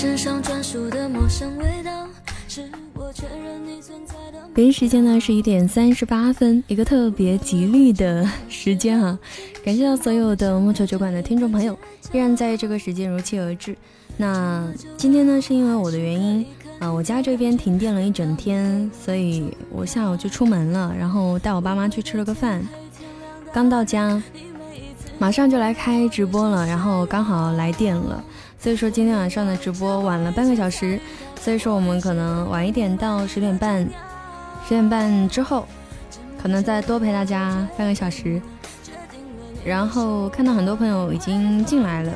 身上专属的陌生味道，是我确认你存在的北京时间呢是一点三十八分，一个特别吉利的时间哈。感谢到所有的莫愁酒馆的听众朋友，依然在这个时间如期而至。那今天呢是因为我的原因啊，我家这边停电了一整天，所以我下午就出门了，然后带我爸妈去吃了个饭。刚到家，马上就来开直播了，然后刚好来电了，所以说今天晚上的直播晚了半个小时，所以说我们可能晚一点到十点半。十点半之后，可能再多陪大家半个小时。然后看到很多朋友已经进来了，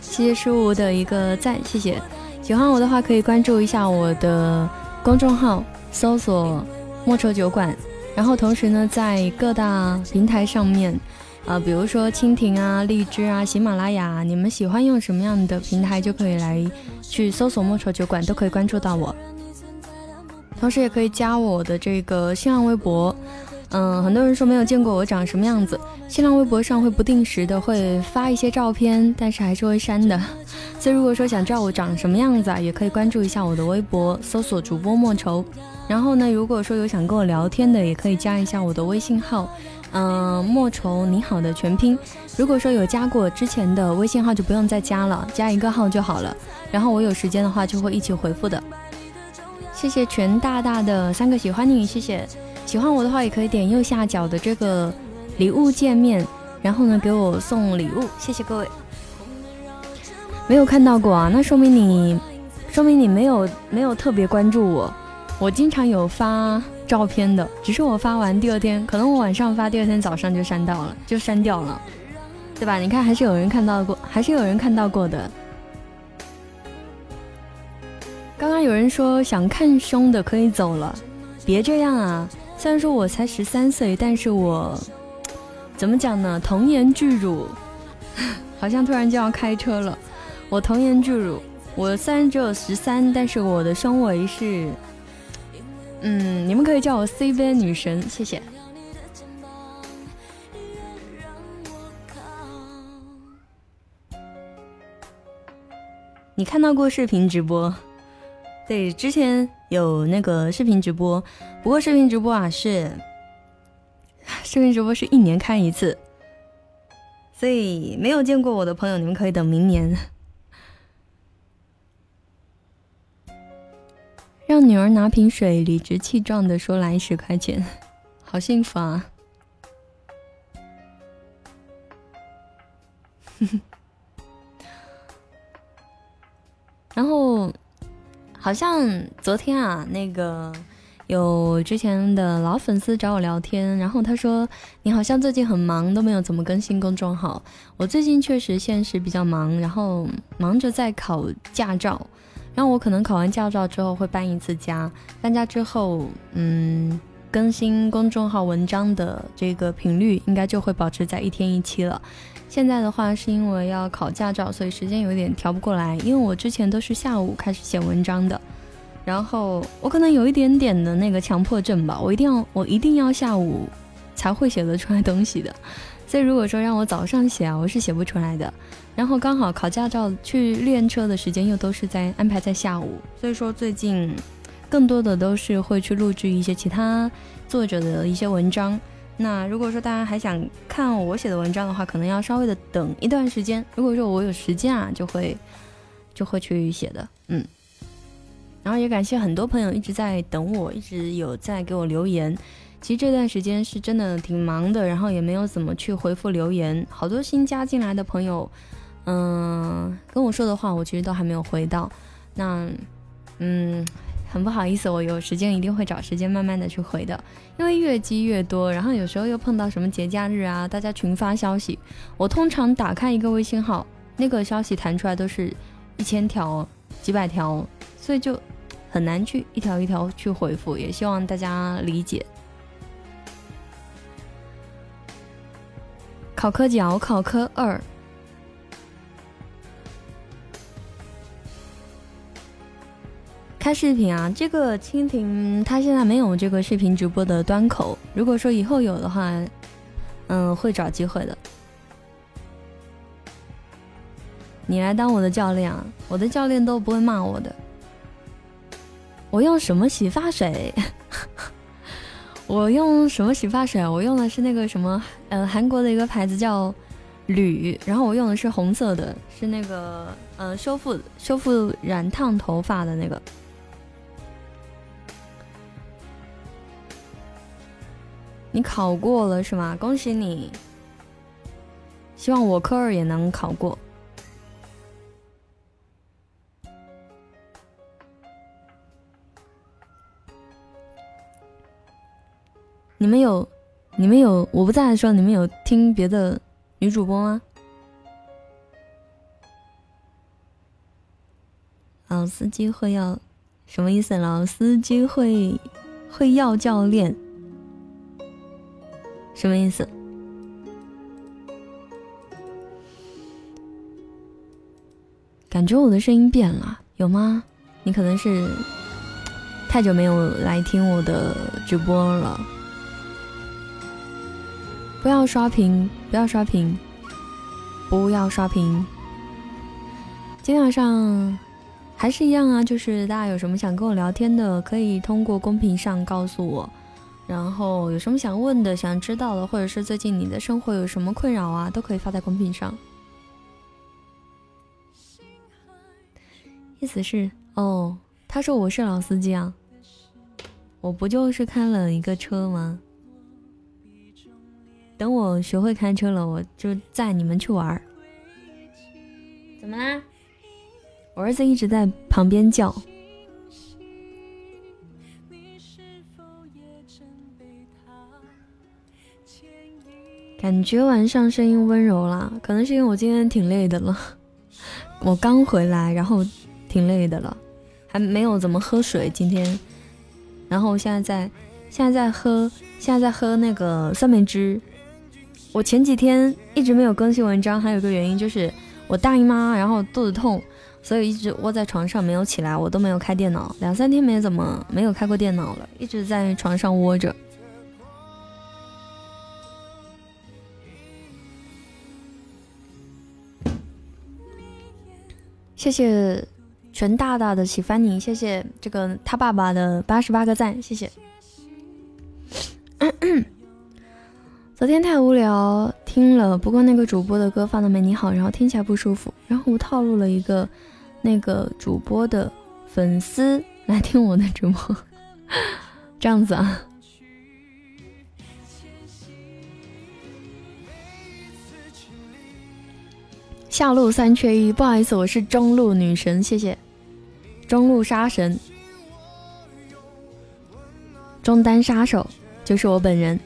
谢谢十五的一个赞，谢谢。喜欢我的话可以关注一下我的公众号，搜索“莫愁酒馆”。然后同时呢，在各大平台上面，呃，比如说蜻蜓啊、荔枝啊、喜马拉雅，你们喜欢用什么样的平台就可以来去搜索“莫愁酒馆”，都可以关注到我。同时也可以加我的这个新浪微博，嗯，很多人说没有见过我长什么样子，新浪微博上会不定时的会发一些照片，但是还是会删的。所以如果说想知道我长什么样子啊，也可以关注一下我的微博，搜索主播莫愁。然后呢，如果说有想跟我聊天的，也可以加一下我的微信号，嗯，莫愁你好的全拼。如果说有加过之前的微信号，就不用再加了，加一个号就好了。然后我有时间的话，就会一起回复的。谢谢全大大的三个喜欢你，谢谢。喜欢我的话，也可以点右下角的这个礼物界面，然后呢给我送礼物，谢谢各位。没有看到过啊，那说明你，说明你没有没有特别关注我。我经常有发照片的，只是我发完第二天，可能我晚上发，第二天早上就删掉了，就删掉了，对吧？你看还是有人看到过，还是有人看到过的。刚刚有人说想看胸的可以走了，别这样啊！虽然说我才十三岁，但是我怎么讲呢？童颜巨乳，好像突然就要开车了。我童颜巨乳，我虽然只有十三，但是我的胸围是……嗯，你们可以叫我 C 边女神，谢谢。你看到过视频直播？对，之前有那个视频直播，不过视频直播啊是，视频直播是一年开一次，所以没有见过我的朋友，你们可以等明年。女儿拿瓶水，理直气壮的说来十块钱，好幸福啊！然后。好像昨天啊，那个有之前的老粉丝找我聊天，然后他说你好像最近很忙，都没有怎么更新公众号。我最近确实现实比较忙，然后忙着在考驾照，然后我可能考完驾照之后会搬一次家，搬家之后，嗯，更新公众号文章的这个频率应该就会保持在一天一期了。现在的话是因为要考驾照，所以时间有点调不过来。因为我之前都是下午开始写文章的，然后我可能有一点点的那个强迫症吧，我一定要我一定要下午才会写得出来东西的。所以如果说让我早上写啊，我是写不出来的。然后刚好考驾照去练车的时间又都是在安排在下午，所以说最近更多的都是会去录制一些其他作者的一些文章。那如果说大家还想看我写的文章的话，可能要稍微的等一段时间。如果说我有时间啊，就会就会去写的，嗯。然后也感谢很多朋友一直在等我，一直有在给我留言。其实这段时间是真的挺忙的，然后也没有怎么去回复留言。好多新加进来的朋友，嗯，跟我说的话，我其实都还没有回到。那，嗯。很不好意思，我有时间一定会找时间慢慢的去回的，因为越积越多，然后有时候又碰到什么节假日啊，大家群发消息，我通常打开一个微信号，那个消息弹出来都是一千条、几百条，所以就很难去一条一条去回复，也希望大家理解。考科角，考科二。开视频啊，这个蜻蜓它现在没有这个视频直播的端口。如果说以后有的话，嗯，会找机会的。你来当我的教练啊！我的教练都不会骂我的。我用什么洗发水？我用什么洗发水？我用的是那个什么，呃，韩国的一个牌子叫铝，然后我用的是红色的，是那个呃修复修复染烫头发的那个。你考过了是吗？恭喜你！希望我科二也能考过。你们有，你们有，我不在的时候，你们有听别的女主播吗？老司机会要什么意思？老司机会会要教练，什么意思？感觉我的声音变了，有吗？你可能是太久没有来听我的直播了。不要刷屏，不要刷屏，不要刷屏。今天晚上还是一样啊，就是大家有什么想跟我聊天的，可以通过公屏上告诉我。然后有什么想问的、想知道的，或者是最近你的生活有什么困扰啊，都可以发在公屏上。意思是哦，他说我是老司机啊，我不就是开了一个车吗？等我学会开车了，我就载你们去玩儿。怎么啦？我儿子一直在旁边叫。感觉晚上声音温柔了，可能是因为我今天挺累的了。我刚回来，然后挺累的了，还没有怎么喝水今天。然后现在在，现在在喝，现在在喝那个酸梅汁。我前几天一直没有更新文章，还有一个原因就是我大姨妈，然后肚子痛，所以一直窝在床上没有起来，我都没有开电脑，两三天没怎么没有开过电脑了，一直在床上窝着。谢谢全大大的喜欢你，谢谢这个他爸爸的八十八个赞，谢谢。昨天太无聊，听了不过那个主播的歌放的没你好，然后听起来不舒服，然后我套路了一个那个主播的粉丝来听我的直播，这样子啊。下路三缺一，不好意思，我是中路女神，谢谢，中路杀神，中单杀手就是我本人。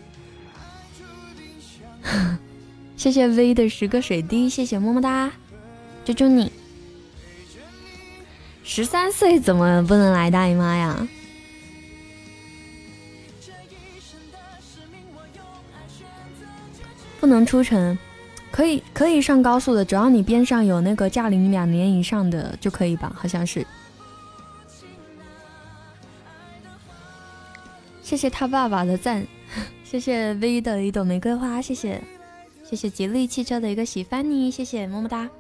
谢谢 V 的十个水滴，谢谢么么哒，救救你！十三岁怎么不能来大姨妈呀？不能出城，可以可以上高速的，只要你边上有那个驾龄两年以上的就可以吧？好像是。谢谢他爸爸的赞。谢谢 V 的一朵玫瑰花，谢谢，谢谢吉利汽车的一个喜欢你，谢谢么么哒。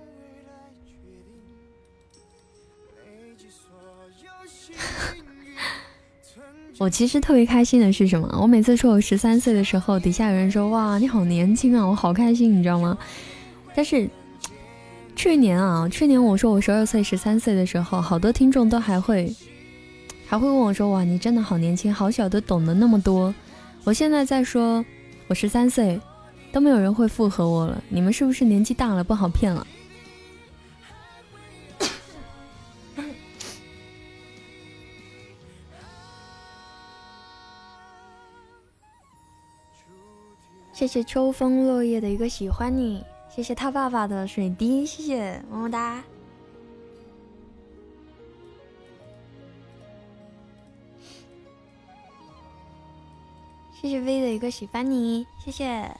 我其实特别开心的是什么？我每次说我十三岁的时候，底下有人说哇你好年轻啊，我好开心，你知道吗？但是去年啊，去年我说我十二岁、十三岁的时候，好多听众都还会还会问我说哇你真的好年轻，好小都懂得那么多。我现在在说，我十三岁，都没有人会附和我了。你们是不是年纪大了不好骗了？谢谢秋风落叶的一个喜欢你，谢谢他爸爸的水滴，谢谢么么哒。谢谢 V 的一个喜欢你，谢谢。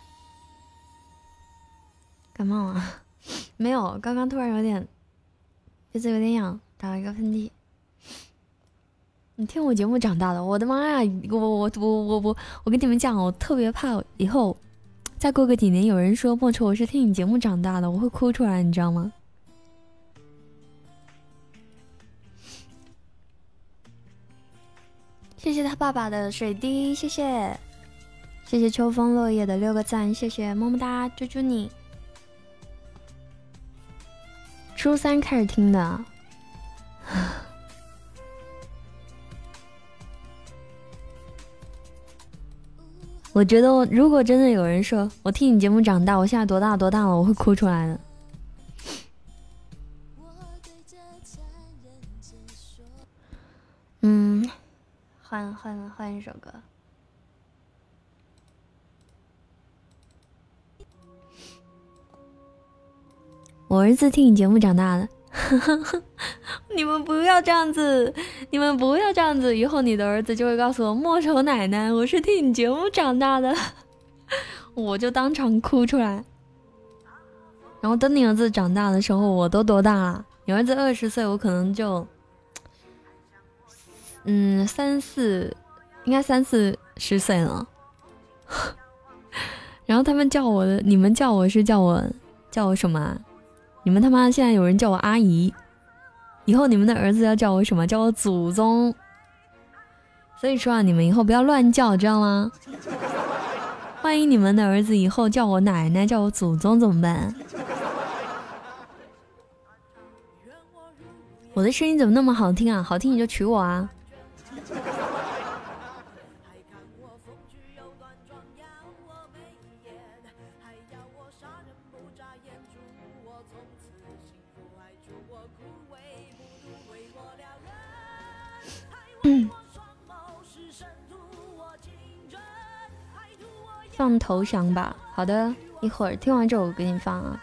感冒了，没有，刚刚突然有点鼻子有点痒，打了一个喷嚏。你听我节目长大的，我的妈呀，我我我我我我跟你们讲，我特别怕以后，再过个几年，有人说，莫愁，我是听你节目长大的，我会哭出来，你知道吗？谢谢他爸爸的水滴，谢谢谢谢秋风落叶的六个赞，谢谢，么么哒，猪猪你。初三开始听的。我觉得，我如果真的有人说我听你节目长大，我现在多大多大了，我会哭出来的。嗯，换换换一首歌。我儿子听你节目长大的。你们不要这样子，你们不要这样子，以后你的儿子就会告诉我莫愁奶奶，我是听你节目长大的，我就当场哭出来。然后等你儿子长大的时候，我都多大了？你儿子二十岁，我可能就，嗯，三四，应该三四十岁了。然后他们叫我的，你们叫我是叫我叫我什么？你们他妈现在有人叫我阿姨，以后你们的儿子要叫我什么？叫我祖宗。所以说啊，你们以后不要乱叫，知道吗？万一你们的儿子以后叫我奶奶，叫我祖宗怎么办？我的声音怎么那么好听啊？好听你就娶我啊！放投降吧，好的，一会儿听完这首给你放啊。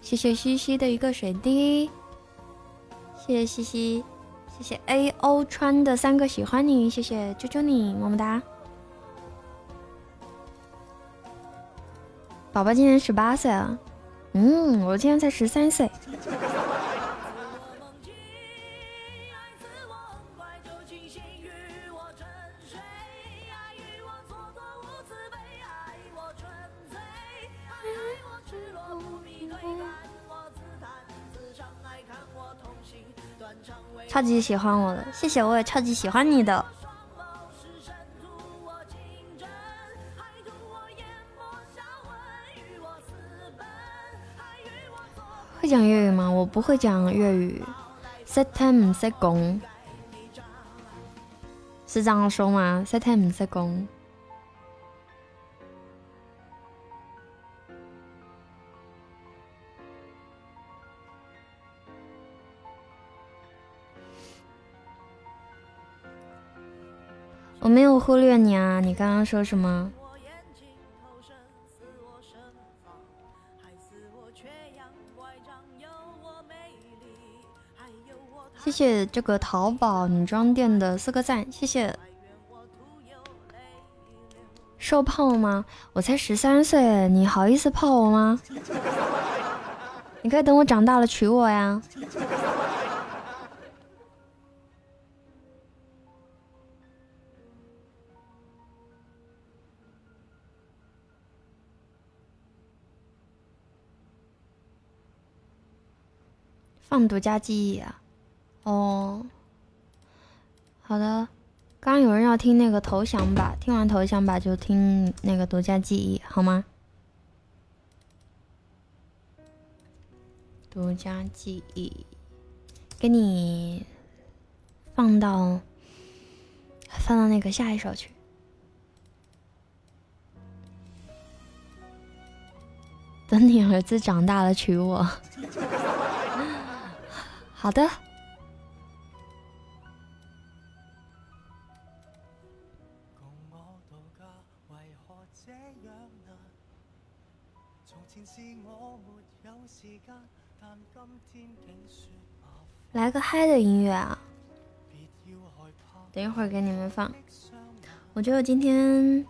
谢谢西西的一个水滴，谢谢西西，谢谢 A O 川的三个喜欢你，谢谢啾啾你，么么哒。宝宝今年十八岁了。嗯，我今年才十三岁。超级喜欢我的，谢谢，我也超级喜欢你的。会讲粤语吗？我不会讲粤语。Set time 唔识讲，是这样说吗？Set time 唔识讲。我没有忽略你啊，你刚刚说什么？谢谢这个淘宝女装店的四个赞，谢谢。受泡吗？我才十三岁，你好意思泡我吗？你可以等我长大了娶我呀。放独家记忆啊。哦，好的。刚有人要听那个投降吧，听完投降吧就听那个独家记忆，好吗？独家记忆，给你放到放到那个下一首去。等你儿子长大了娶我。好的。来个嗨的音乐啊！等一会儿给你们放。我觉得我今天，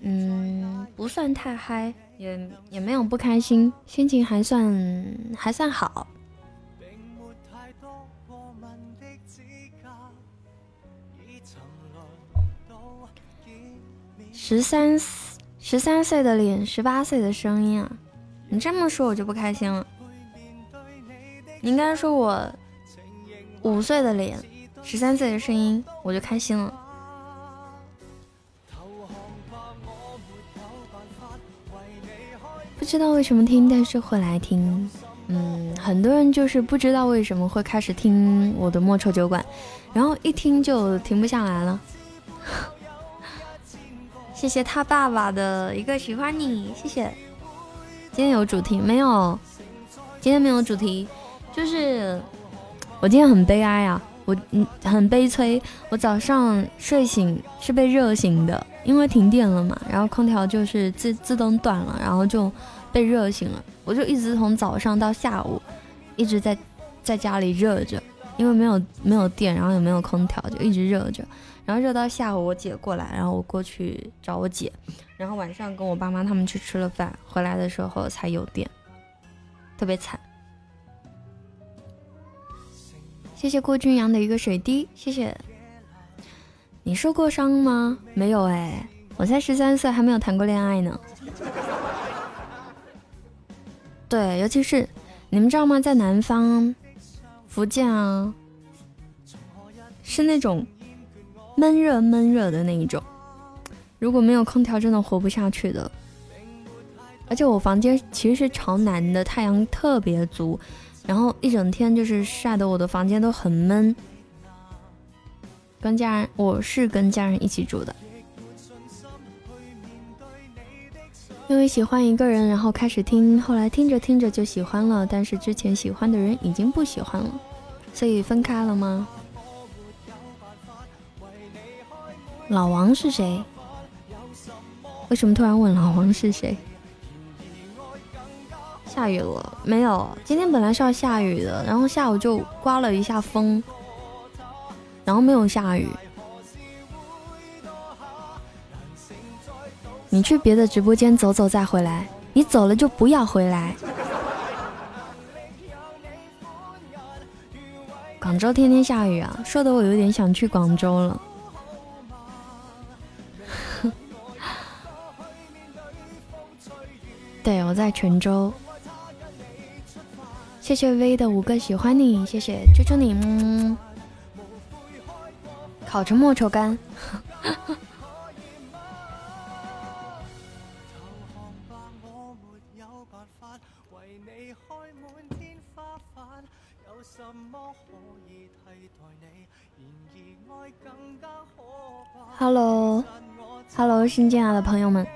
嗯，不算太嗨，也也没有不开心，心情还算还算好。十三十三岁的脸，十八岁的声音啊！你这么说，我就不开心了。应该说我五岁的脸，十三岁的声音，我就开心了。不知道为什么听，但是会来听。嗯，很多人就是不知道为什么会开始听我的莫愁酒馆，然后一听就停不下来了。谢谢他爸爸的一个喜欢你，谢谢。今天有主题没有？今天没有主题，就是我今天很悲哀啊，我嗯很悲催。我早上睡醒是被热醒的，因为停电了嘛，然后空调就是自自动断了，然后就被热醒了。我就一直从早上到下午一直在在家里热着，因为没有没有电，然后也没有空调，就一直热着。然后热到下午，我姐过来，然后我过去找我姐，然后晚上跟我爸妈他们去吃了饭，回来的时候才有电，特别惨。谢谢郭俊阳的一个水滴，谢谢。你受过伤吗？没有哎，我才十三岁，还没有谈过恋爱呢。对，尤其是你们知道吗？在南方，福建啊，是那种。闷热闷热的那一种，如果没有空调，真的活不下去的。而且我房间其实是朝南的，太阳特别足，然后一整天就是晒得我的房间都很闷。跟家人，我是跟家人一起住的，因为喜欢一个人，然后开始听，后来听着听着就喜欢了，但是之前喜欢的人已经不喜欢了，所以分开了吗？老王是谁？为什么突然问老王是谁？下雨了没有？今天本来是要下雨的，然后下午就刮了一下风，然后没有下雨。你去别的直播间走走再回来，你走了就不要回来。广州天天下雨啊，说的我有点想去广州了。对，我在泉州。谢谢 V 的五个喜欢你，谢谢，求求你，嗯，烤成莫愁干。Hello，Hello，新进来的朋友们。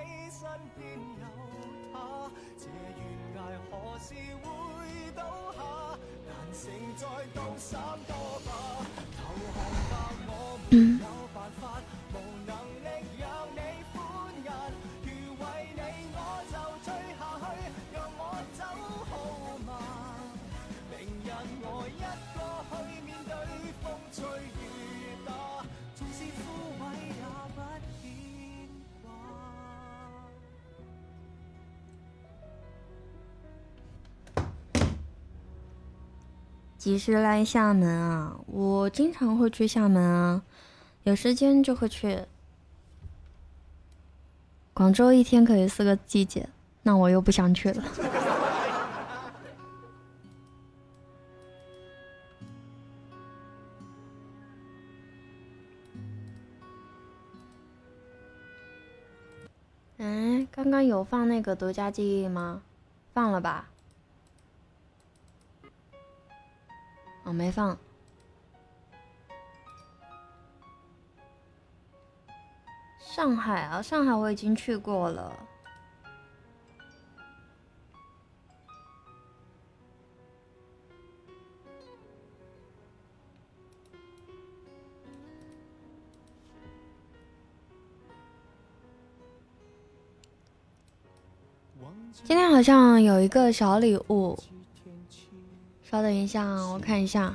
几时来厦门啊？我经常会去厦门啊，有时间就会去。广州一天可以四个季节，那我又不想去了。哎，刚刚有放那个独家记忆吗？放了吧。我没放。上海啊，上海我已经去过了。今天好像有一个小礼物。稍等一下，我看一下。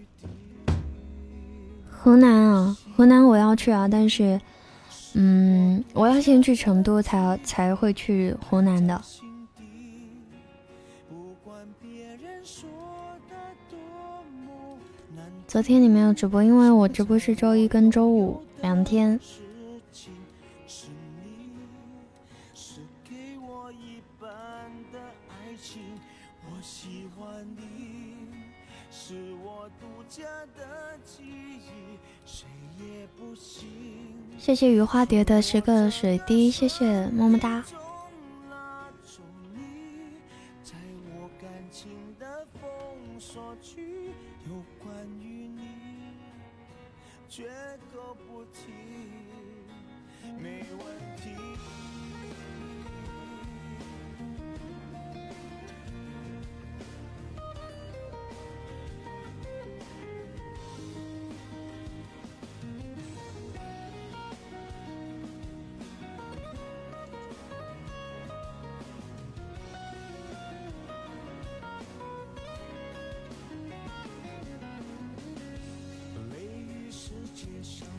河南啊，河南我要去啊，但是，嗯，我要先去成都，才才会去湖南的。昨天你没有直播，因为我直播是周一跟周五两天。谢谢雨花蝶的十个水滴，谢谢么么哒。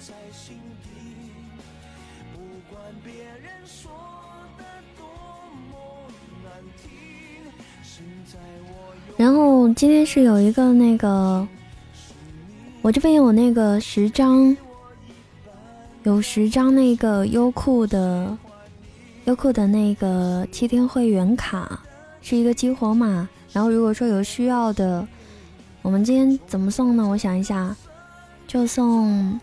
在心底，不管别人说的多么难听。现在我然后今天是有一个那个，我这边有那个十张，有十张那个优酷的优酷的那个七天会员卡，是一个激活码。然后如果说有需要的，我们今天怎么送呢？我想一下，就送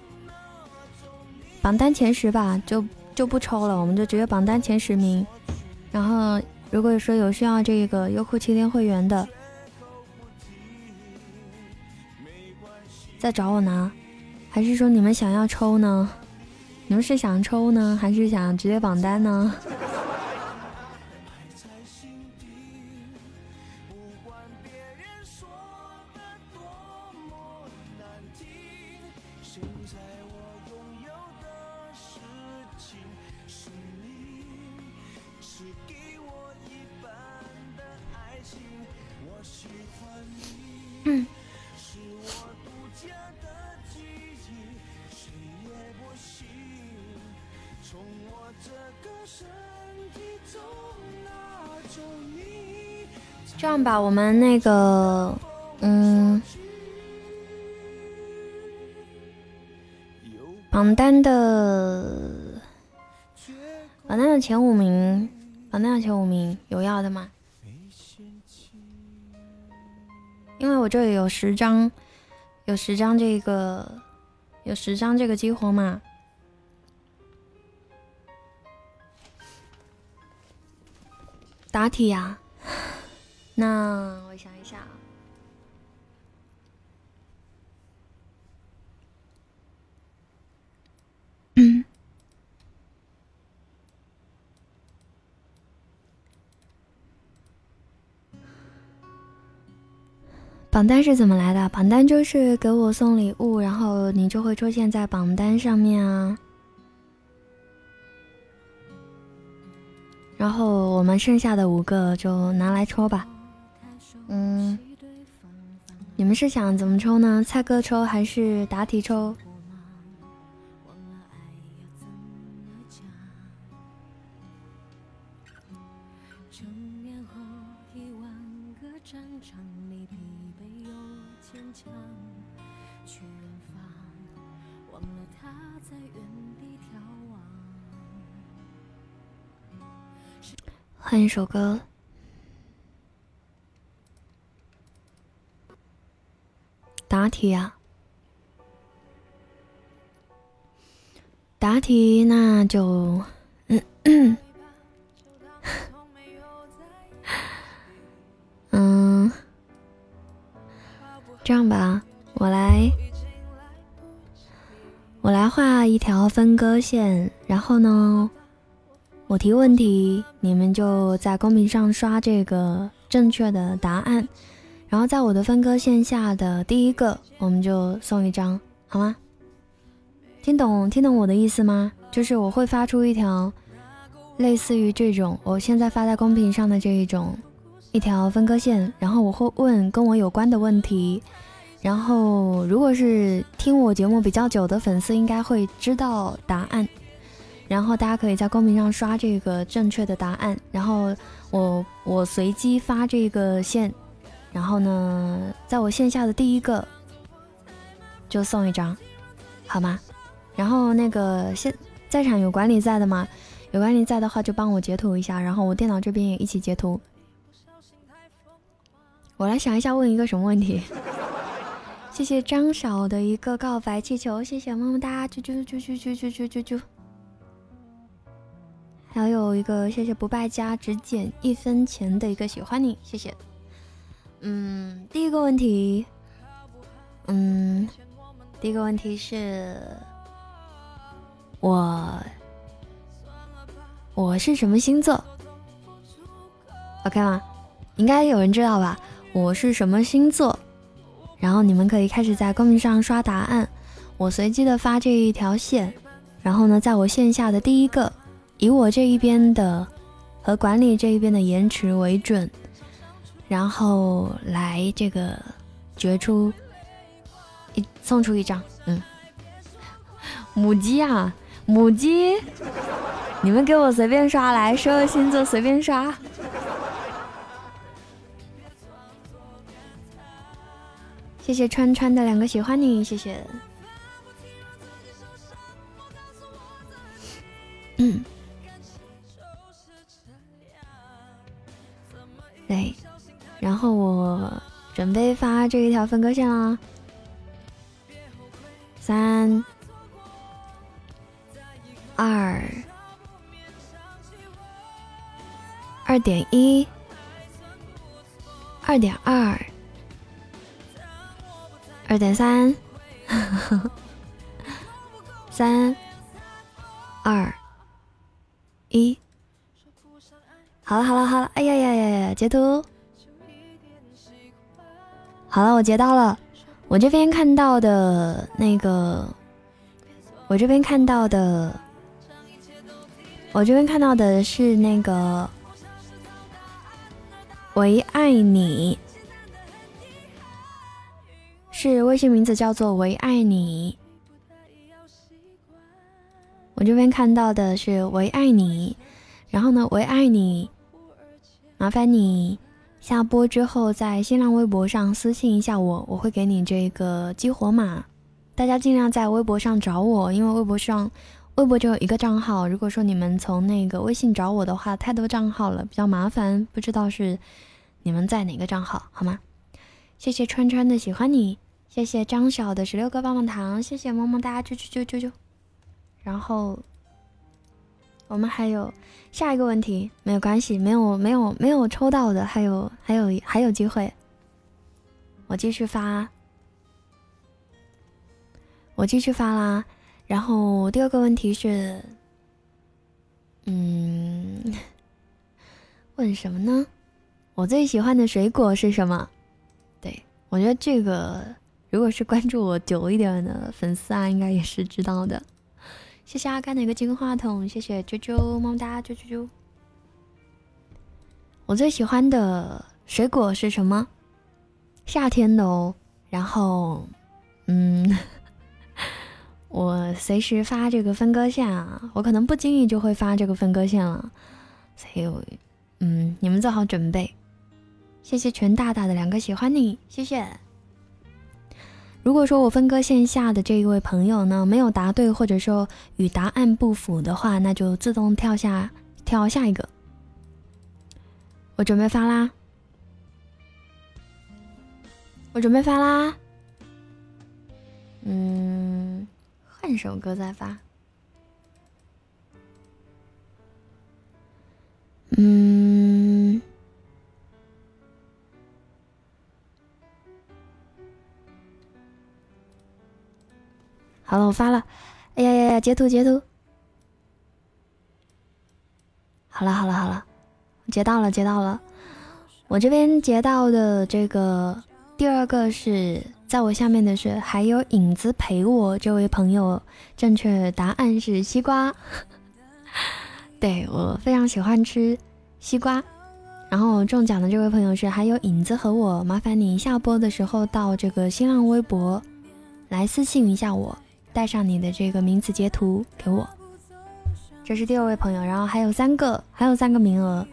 榜单前十吧，就就不抽了，我们就直接榜单前十名。然后如果说有需要这个优酷七天会员的。再找我拿，还是说你们想要抽呢？你们是想抽呢，还是想直接榜单呢？把，我们那个，嗯，榜单的榜单的前五名，榜单的前五名有要的吗？因为我这里有十张，有十张这个，有十张这个激活码。答题呀。那我想一下，嗯，榜单是怎么来的？榜单就是给我送礼物，然后你就会出现在榜单上面啊。然后我们剩下的五个就拿来抽吧。嗯，你们是想怎么抽呢？猜歌抽还是答题抽？换一首歌。答题啊！答题，那就嗯嗯，这样吧，我来，我来画一条分割线，然后呢，我提问题，你们就在公屏上刷这个正确的答案，然后在我的分割线下的第一个，我们就送一张，好吗？听懂听懂我的意思吗？就是我会发出一条类似于这种我现在发在公屏上的这一种一条分割线，然后我会问跟我有关的问题，然后如果是听我节目比较久的粉丝，应该会知道答案，然后大家可以在公屏上刷这个正确的答案，然后我我随机发这个线，然后呢，在我线下的第一个就送一张，好吗？然后那个现在场有管理在的吗？有管理在的话就帮我截图一下，然后我电脑这边也一起截图。我来想一下问一个什么问题。谢谢张少的一个告白气球，谢谢么么哒，啾啾啾啾啾啾啾啾啾。还有一个谢谢不败家只减一分钱的一个喜欢你，谢谢。嗯，第一个问题，嗯，第一个问题是。我我是什么星座？OK 吗？应该有人知道吧？我是什么星座？然后你们可以开始在公屏上刷答案，我随机的发这一条线，然后呢，在我线下的第一个，以我这一边的和管理这一边的延迟为准，然后来这个决出一送出一张，嗯，母鸡啊。母鸡，你们给我随便刷来，所有星座随便刷。谢谢川川的两个喜欢你，谢谢。嗯，对，然后我准备发这一条分割线啦，三。二二点一，二点二，二点三，三二一，好了好了好了，哎呀呀呀呀，截图，好了，我截到了，我这边看到的那个，我这边看到的。我这边看到的是那个“唯爱你”，是微信名字叫做“唯爱你”。我这边看到的是“唯爱你”，然后呢，“唯爱你”，麻烦你下播之后在新浪微博上私信一下我，我会给你这个激活码。大家尽量在微博上找我，因为微博上。微博只有一个账号，如果说你们从那个微信找我的话，太多账号了，比较麻烦，不知道是你们在哪个账号，好吗？谢谢川川的喜欢你，谢谢张晓的十六个棒棒糖，谢谢么么哒，啾啾啾啾啾。然后我们还有下一个问题，没有关系，没有没有没有抽到的，还有还有还有机会，我继续发，我继续发啦。然后第二个问题是，嗯，问什么呢？我最喜欢的水果是什么？对我觉得这个，如果是关注我久一点的粉丝啊，应该也是知道的。谢谢阿甘的一个金话筒，谢谢啾啾么么哒啾啾啾。我最喜欢的水果是什么？夏天的哦。然后，嗯。我随时发这个分割线啊，我可能不经意就会发这个分割线了，所以，嗯，你们做好准备。谢谢全大大的两个喜欢你，谢谢。如果说我分割线下的这一位朋友呢没有答对或者说与答案不符的话那就自动跳下跳下一个。我准备发啦。我准备发啦。嗯换首歌再发。嗯。好了，我发了。哎呀呀呀，截图截图。好了好了好了，截到了截到了。我这边截到的这个第二个是在我下面的是还有影子陪我这位朋友，正确答案是西瓜。对我非常喜欢吃西瓜。然后中奖的这位朋友是还有影子和我，麻烦你下播的时候到这个新浪微博来私信一下我，带上你的这个名字截图给我。这是第二位朋友，然后还有三个，还有三个名额。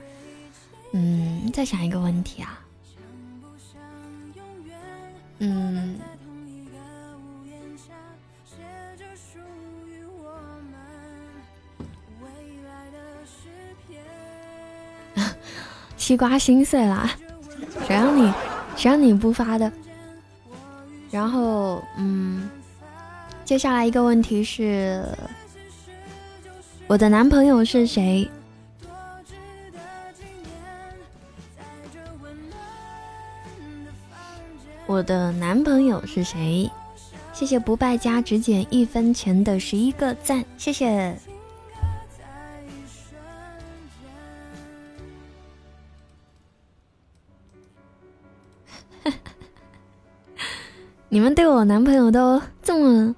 嗯，再想一个问题啊。嗯，西瓜心碎了，谁让你谁让你不发的？然后，嗯，接下来一个问题是。我的男朋友是谁？我的男朋友是谁？谢谢不败家只减一分钱的十一个赞，谢谢。你们对我男朋友都这么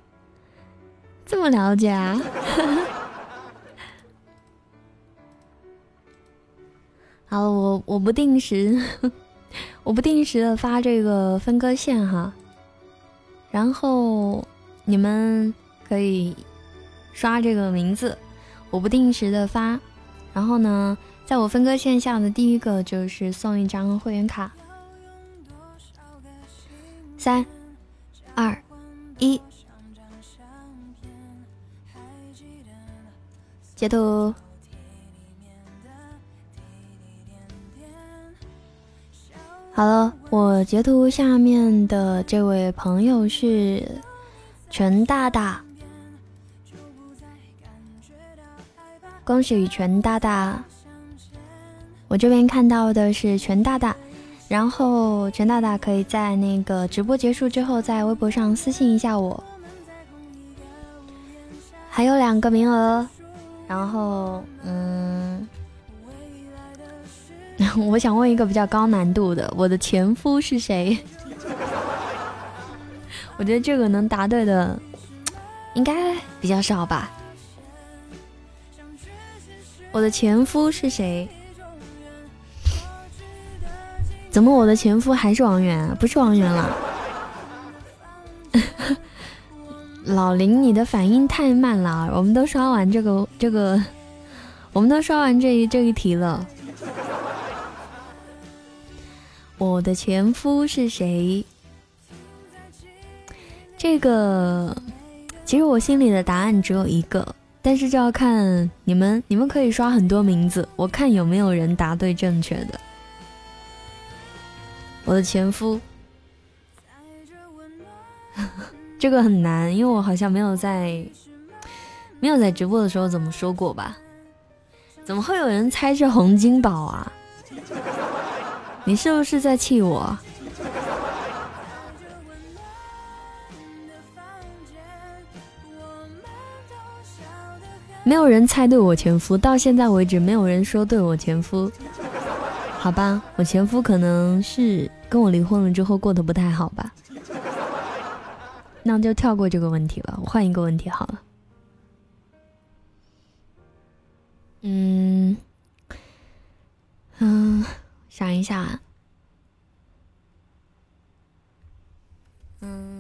这么了解啊？好，我我不定时，我不定时的发这个分割线哈，然后你们可以刷这个名字，我不定时的发，然后呢，在我分割线下的第一个就是送一张会员卡，三二一，截图。好了，我截图下面的这位朋友是全大大，恭喜全大大。我这边看到的是全大大，然后全大大可以在那个直播结束之后，在微博上私信一下我。还有两个名额，然后嗯。我想问一个比较高难度的，我的前夫是谁？我觉得这个能答对的，应该比较少吧。我的前夫是谁？怎么我的前夫还是王源？不是王源了。老林，你的反应太慢了，我们都刷完这个这个，我们都刷完这一这一题了。我的前夫是谁？这个其实我心里的答案只有一个，但是就要看你们，你们可以刷很多名字，我看有没有人答对正确的。我的前夫，这个很难，因为我好像没有在没有在直播的时候怎么说过吧？怎么会有人猜是洪金宝啊？你是不是在气我？没有人猜对我前夫，到现在为止没有人说对我前夫。好吧，我前夫可能是跟我离婚了之后过得不太好吧。那就跳过这个问题了，我换一个问题好了。嗯，嗯。想一下，嗯，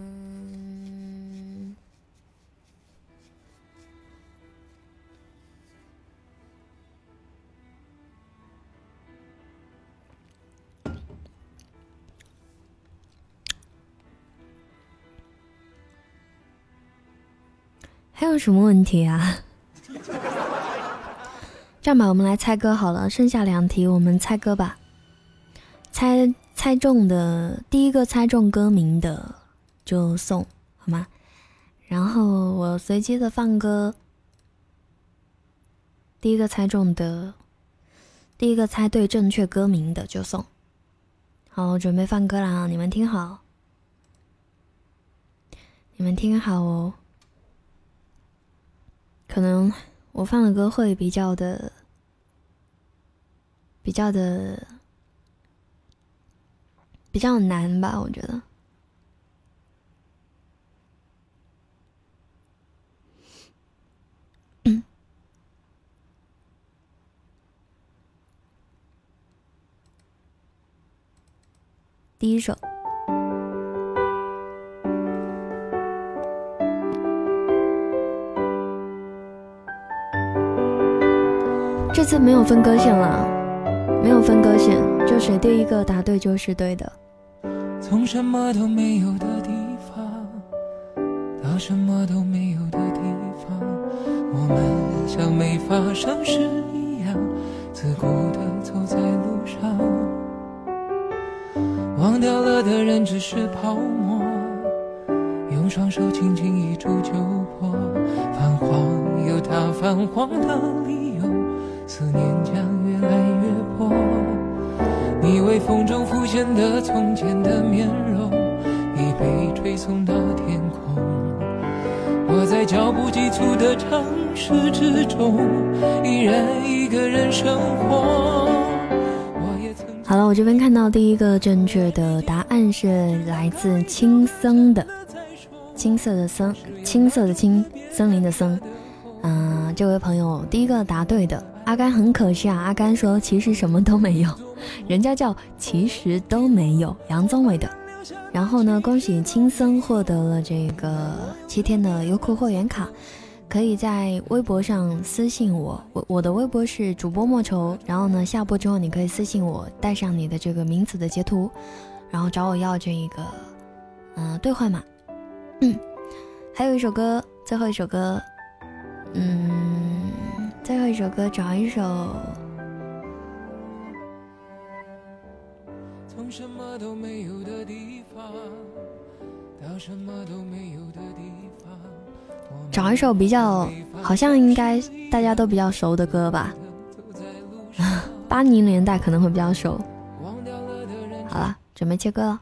还有什么问题啊？这样吧，我们来猜歌好了，剩下两题我们猜歌吧。猜猜中的第一个猜中歌名的就送好吗？然后我随机的放歌，第一个猜中的第一个猜对正确歌名的就送。好，准备放歌了啊，你们听好，你们听好哦。可能我放的歌会比较的、比较的、比较难吧，我觉得。第一首，这次没有分割线了，没有分割线，就谁第一个答对就是对的。从什么都没有的地方到什么都没有的地方，我们像没发生事一样，自顾地走在路上。忘掉了的人只是泡沫，用双手轻轻一触就破。泛黄有它泛黄的理由，思念将越来越薄。你微风中浮现的从前的面容，已被吹送到天空。我在脚步急促的城市之中，依然一个人生活。好了，我这边看到第一个正确的答案是来自青森的，青色的森，青色的青，森林的森。嗯，这位朋友第一个答对的，阿甘很可惜啊。阿甘说其实什么都没有，人家叫其实都没有，杨宗纬的。然后呢，恭喜青森获得了这个七天的优酷会员卡。可以在微博上私信我，我我的微博是主播莫愁。然后呢，下播之后你可以私信我，带上你的这个名字的截图，然后找我要这一个，嗯，兑换码。嗯，还有一首歌，最后一首歌，嗯，最后一首歌找一首。从什么都没有的地方，到什么都没有的地方。找一首比较，好像应该大家都比较熟的歌吧，八零年代可能会比较熟。好了，准备切歌了。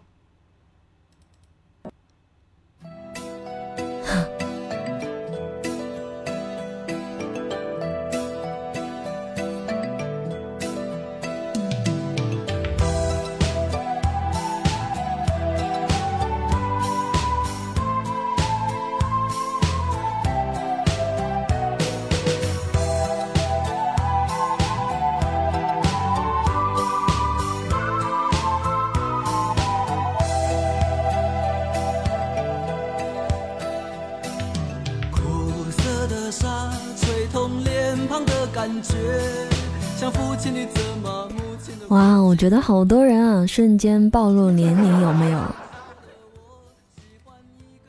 我觉得好多人啊，瞬间暴露年龄，有没有？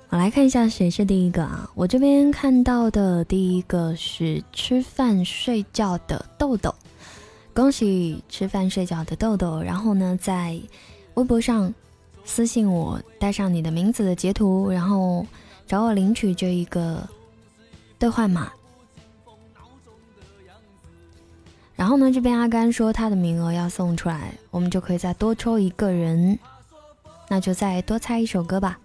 我来看一下谁是第一个啊？我这边看到的第一个是吃饭睡觉的豆豆，恭喜吃饭睡觉的豆豆。然后呢，在微博上私信我，带上你的名字的截图，然后找我领取这一个兑换码。然后呢，这边阿甘说他的名额要送出来，我们就可以再多抽一个人，那就再多猜一首歌吧。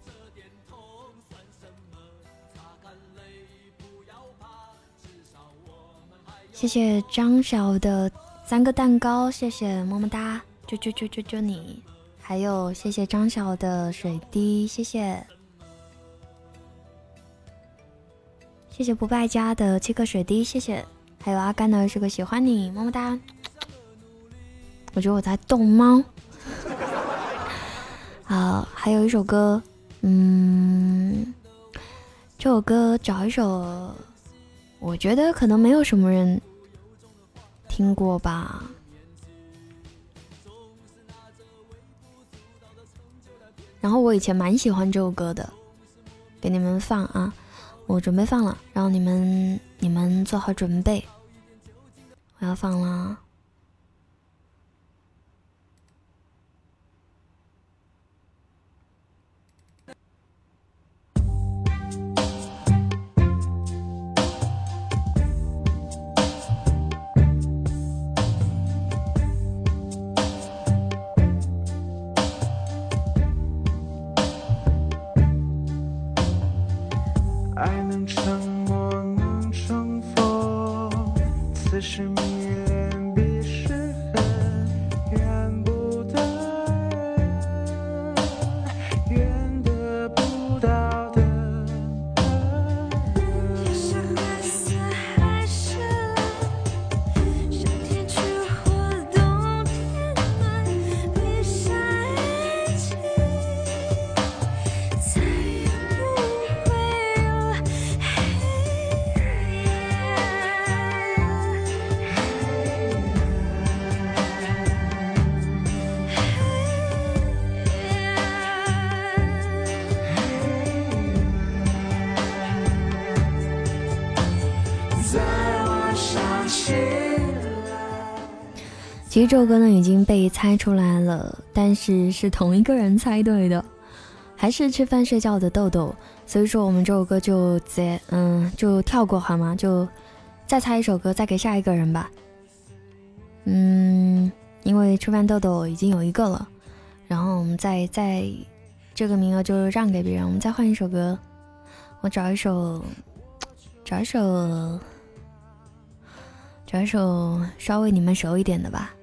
谢谢张晓的三个蛋糕，谢谢么么哒，啾啾啾啾啾你，还有谢谢张晓的水滴，谢谢，谢谢不败家的七个水滴，谢谢。还有阿甘的是个喜欢你，么么哒。我觉得我在逗猫。啊，还有一首歌，嗯，这首歌找一首，我觉得可能没有什么人听过吧。然后我以前蛮喜欢这首歌的，给你们放啊。我准备放了，然后你们你们做好准备，我要放了。爱能成。是迷这首歌呢已经被猜出来了，但是是同一个人猜对的，还是吃饭睡觉的豆豆。所以说我们这首歌就直接嗯就跳过好吗？就再猜一首歌，再给下一个人吧。嗯，因为吃饭豆豆已经有一个了，然后我们再再这个名额就让给别人，我们再换一首歌。我找一首，找一首，找一首稍微你们熟一点的吧。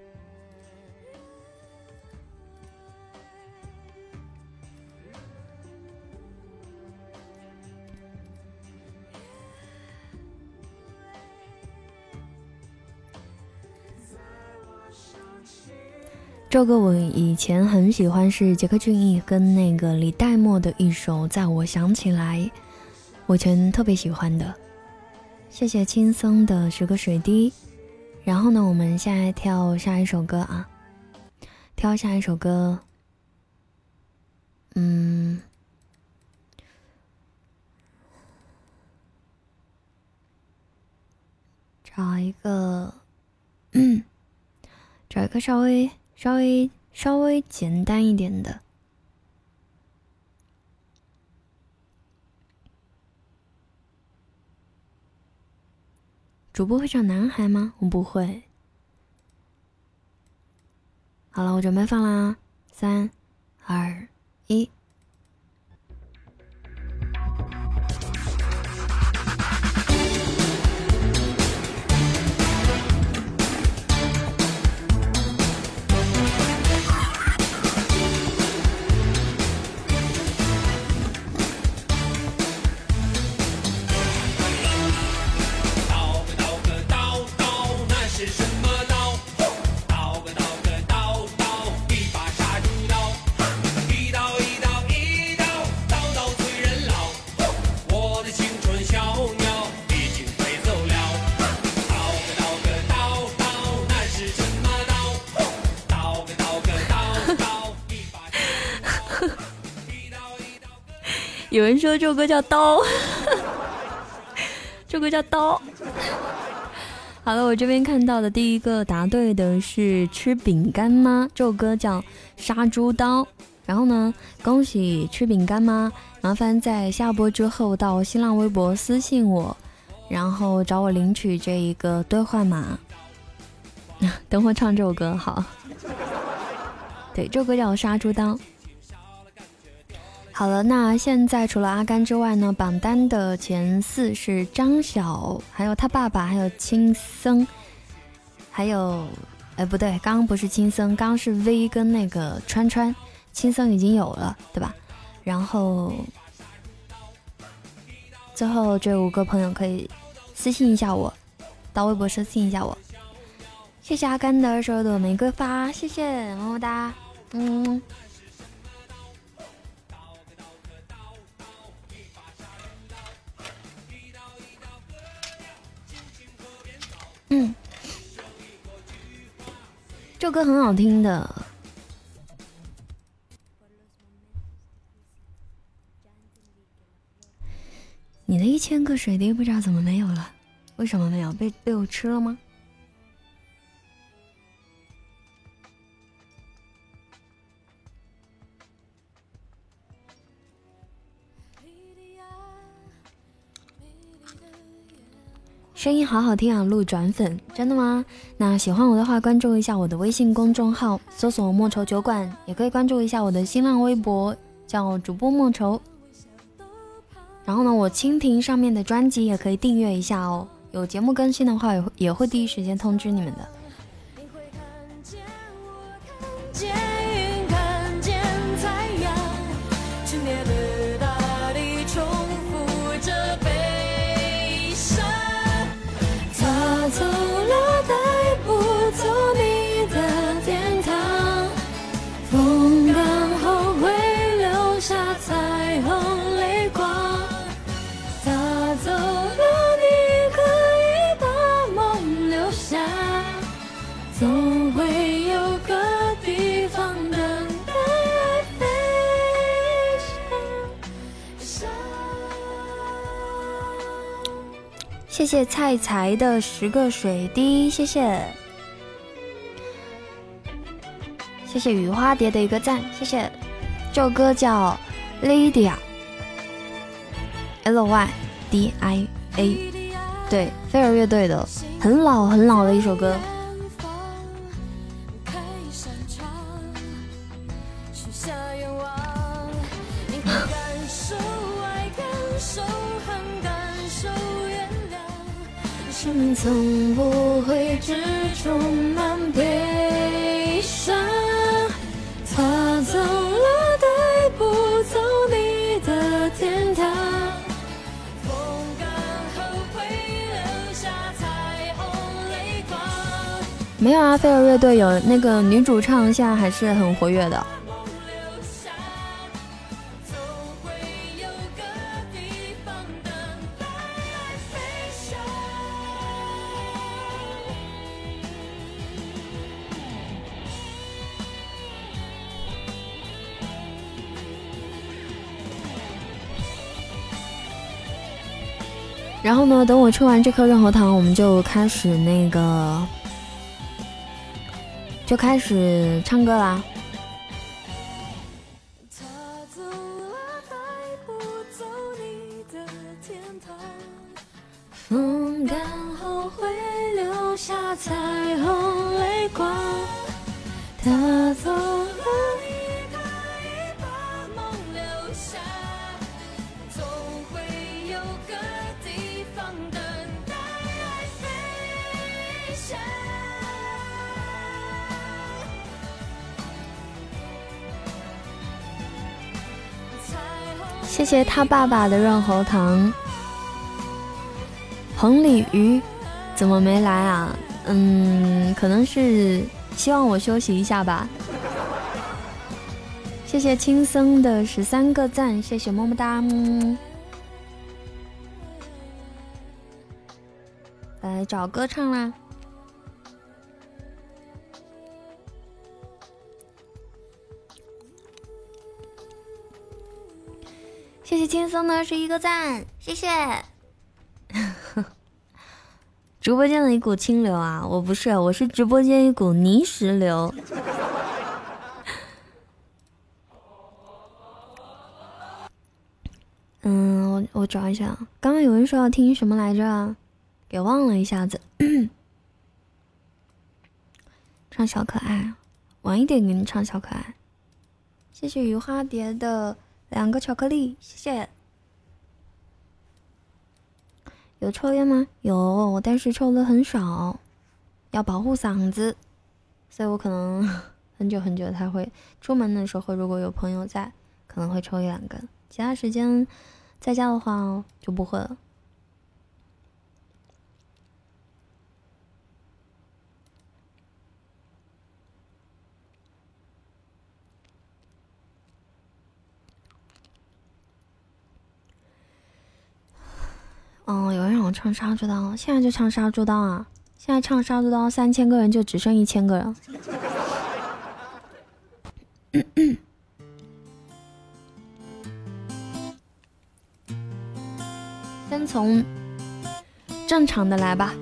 这个我以前很喜欢，是杰克隽逸跟那个李代沫的一首《在我想起来》，我以前特别喜欢的。谢谢轻松的十个水滴。然后呢，我们现在跳下一首歌啊，跳下一首歌。嗯，找一个，找一个稍微。稍微稍微简单一点的，主播会唱男孩吗？我不会。好了，我准备放啦，三、二、一。有人说这首歌叫刀，这首歌叫刀。好了，我这边看到的第一个答对的是吃饼干吗？这首歌叫杀猪刀。然后呢，恭喜吃饼干吗？麻烦在下播之后到新浪微博私信我，然后找我领取这一个兑换码。等会唱这首歌好。对，这首歌叫杀猪刀。好了，那现在除了阿甘之外呢，榜单的前四是张晓，还有他爸爸，还有青僧，还有，哎，不对，刚刚不是青僧，刚刚是 V 跟那个川川，青僧已经有了，对吧？然后最后这五个朋友可以私信一下我，到微博私信一下我。谢谢阿甘的二十二朵玫瑰花，谢谢，么么哒，嗯。嗯，这歌很好听的。你的一千个水滴不知道怎么没有了？为什么没有？被被我吃了吗？声音好好听啊！路转粉，真的吗？那喜欢我的话，关注一下我的微信公众号，搜索“莫愁酒馆”，也可以关注一下我的新浪微博，叫主播莫愁。然后呢，我蜻蜓上面的专辑也可以订阅一下哦，有节目更新的话，也会也会第一时间通知你们的。谢谢菜菜的十个水滴，谢谢，谢谢雨花蝶的一个赞，谢谢。这首歌叫 Lydia，L Y D I A，对，飞儿乐队的，很老很老的一首歌。从不会只充满悲伤。他走了，带不走你的天堂。风干后会留下彩虹泪光。没有啊，飞儿乐队有那个女主唱，现在还是很活跃的。然后呢？等我吃完这颗润喉糖，我们就开始那个，就开始唱歌啦。谢他爸爸的润喉糖。彭鲤鱼怎么没来啊？嗯，可能是希望我休息一下吧。谢谢轻松的十三个赞，谢谢么么哒。来找歌唱啦。送的是一个赞，谢谢。直播间的一股清流啊，我不是，我是直播间一股泥石流。嗯，我我找一下，刚刚有人说要听什么来着？给忘了一下子。唱小可爱，晚一点给你唱小可爱。谢谢雨花蝶的。两个巧克力，谢谢。有抽烟吗？有，但是抽的很少，要保护嗓子，所以我可能 很久很久才会出门的时候，如果有朋友在，可能会抽一两根，其他时间在家的话就不会了。哦，有人让我唱杀猪刀，现在就唱杀猪刀啊！现在唱杀猪刀，三千个人就只剩一千个人。先从正常的来吧。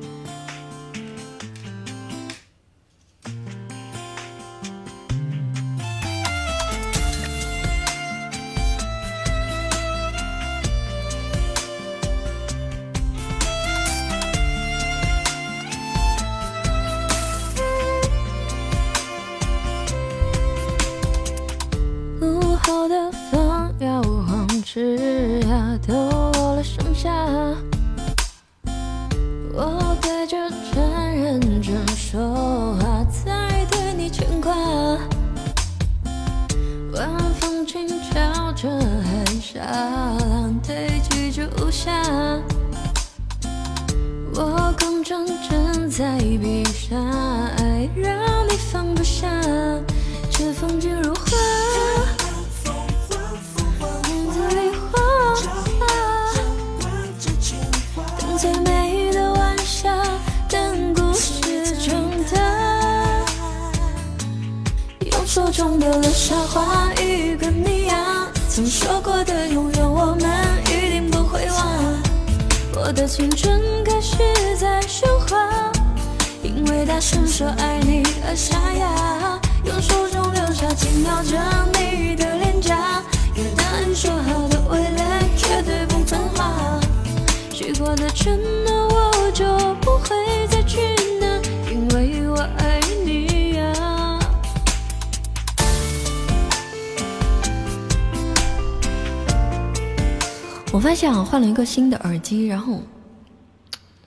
个新的耳机，然后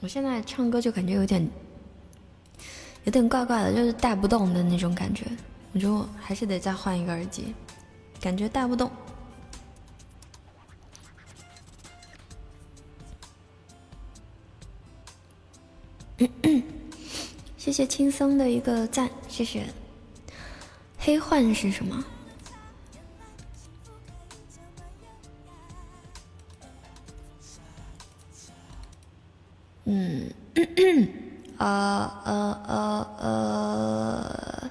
我现在唱歌就感觉有点有点怪怪的，就是带不动的那种感觉。我就还是得再换一个耳机，感觉带不动。谢谢轻松的一个赞，谢谢。黑幻是什么？嗯，啊呃呃呃。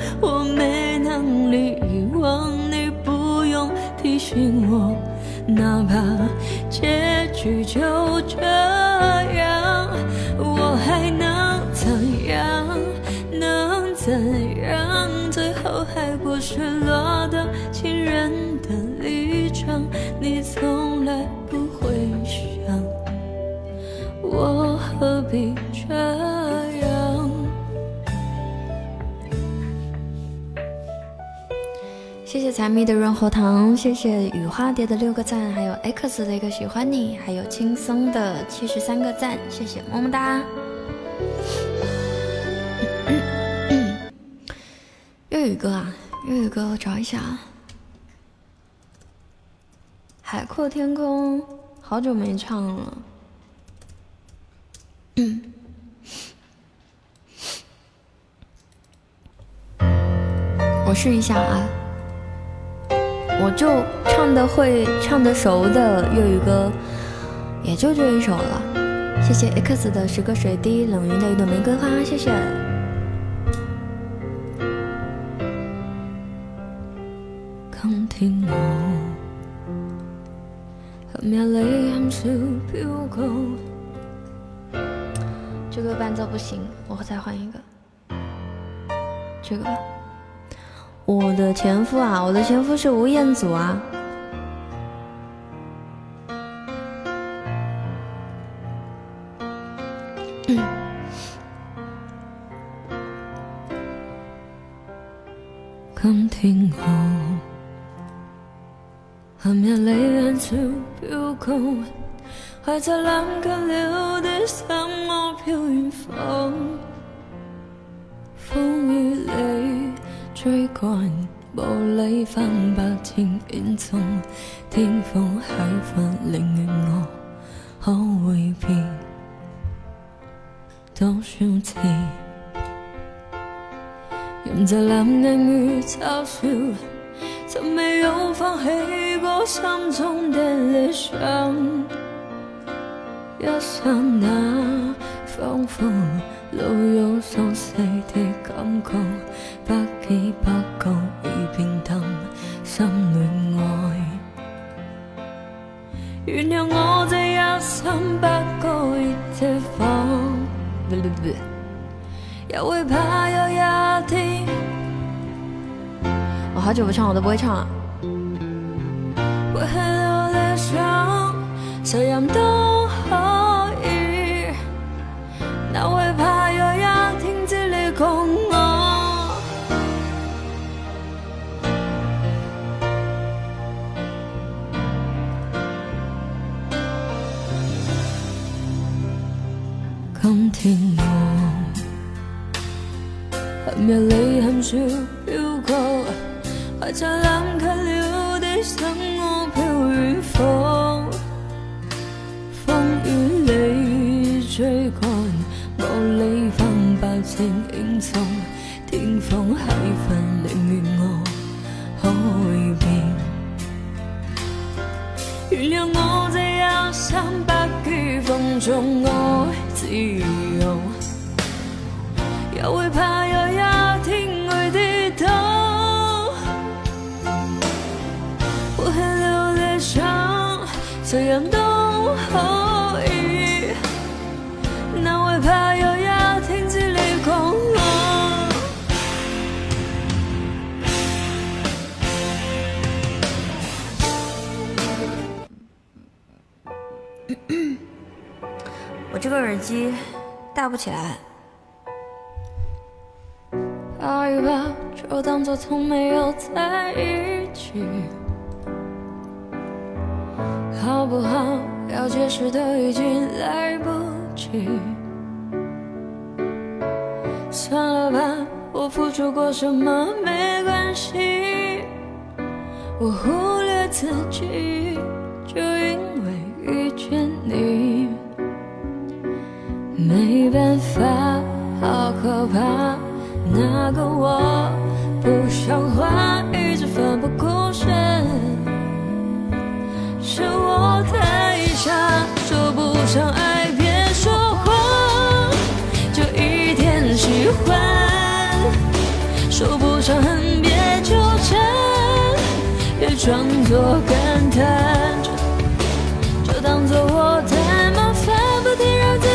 结局就这样，我还能怎样？能怎样？最后还不是落得情人的立场，你从来不会想。我何必这样？谢谢财迷的润喉糖，谢谢花蝶的六个赞，还有 X 的一个喜欢你，还有轻松的七十三个赞，谢谢么么哒。粤语歌啊，粤语歌我找一下啊，《海阔天空》好久没唱了。我试一下啊，我就唱的会，唱的熟的粤语歌也就这一首了。谢谢 x 的十个水滴，冷云的一朵玫瑰花，谢谢。这个伴奏不行，我再换一个。这个。我的前夫啊，我的前夫是吴彦祖啊。今天我含眼泪眼珠飘高，还在栏杆留地向我飘远方，追赶，无理分白天变踪，天风海风令我可会变多少次？人在蓝眼与嘲笑，从没有放弃过心中的理想。一刹那，仿佛路有相似的感觉，不羁不觉已变淡，心恋爱。原谅我这一生不该的放。也会怕有一天，我好久不唱，我都不会唱了。会流泪伤，怎样都。那会怕有一天只你共我。今天我。含眼泪，含笑飘过，还在栏杆留地向羁放个耳机戴不起来，怕与怕就当作从没有在一起。好不好？要解释都已经来不及。算了吧，我付出过什么没关系。我忽略自己，就因为遇见你。没办法，好可怕，那个我不像话，一直奋不顾身。是我太傻，说不上爱别说谎，就一点喜欢；说不上恨别纠缠，别装作感叹，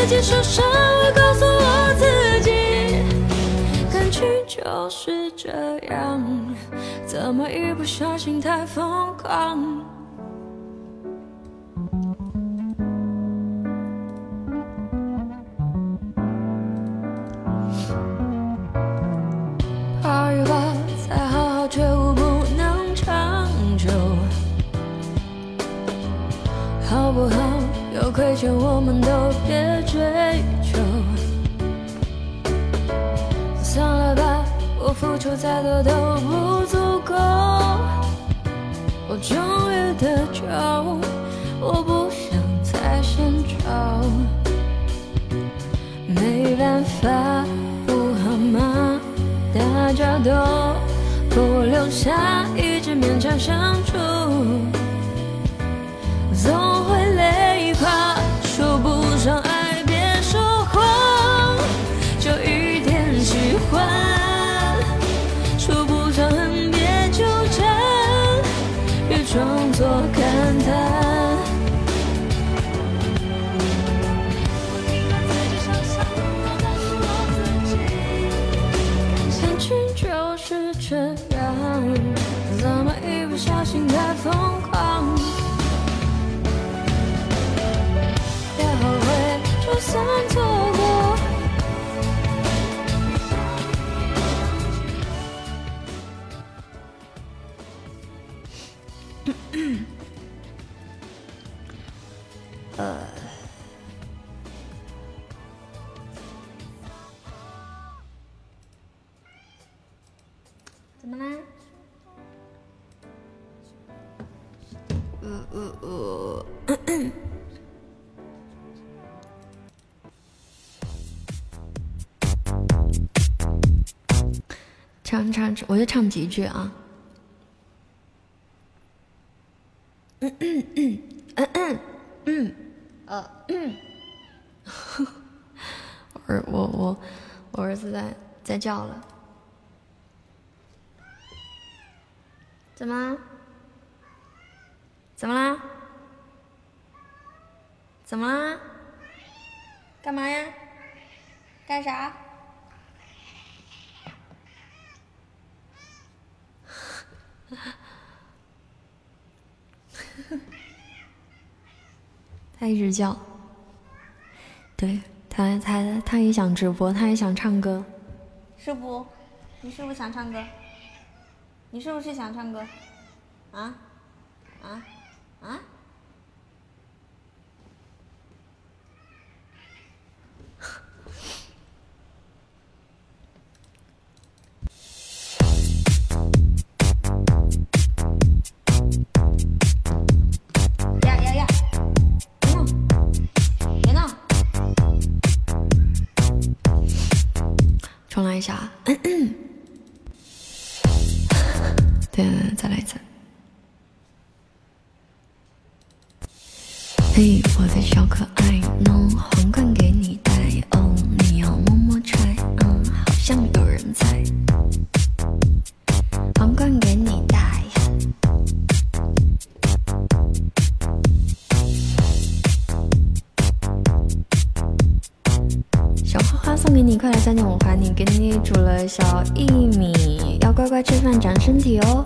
接受伤。我告诉我自己，感情就是这样，怎么一不小心太疯狂？亏欠我们都别追求，算了吧，我付出再多都不足够。我终于得救，我不想再献丑。没办法，不好吗？大家都不留下，一直勉强相处，总会累。怕说不上爱，别说谎，就一点喜欢。说不上恨，别纠缠，别装作感叹。感情就是这样，怎么一不小心太疯。算错过。呃。怎么啦？呃呃呃，唱唱，我就唱几句啊。嗯嗯嗯嗯嗯嗯，呃嗯，我我我我儿子在在叫了。怎么？怎么啦？怎么啦？干嘛呀？干啥？他一直叫，对他，他他也想直播，他也想唱歌，是不？你是不是想唱歌？你是不是想唱歌？啊？啊？啊？重来一下。对，再来一次。嘿，我的小可爱，快乐三点五环你，给你煮了小薏米，要乖乖吃饭长身体哦。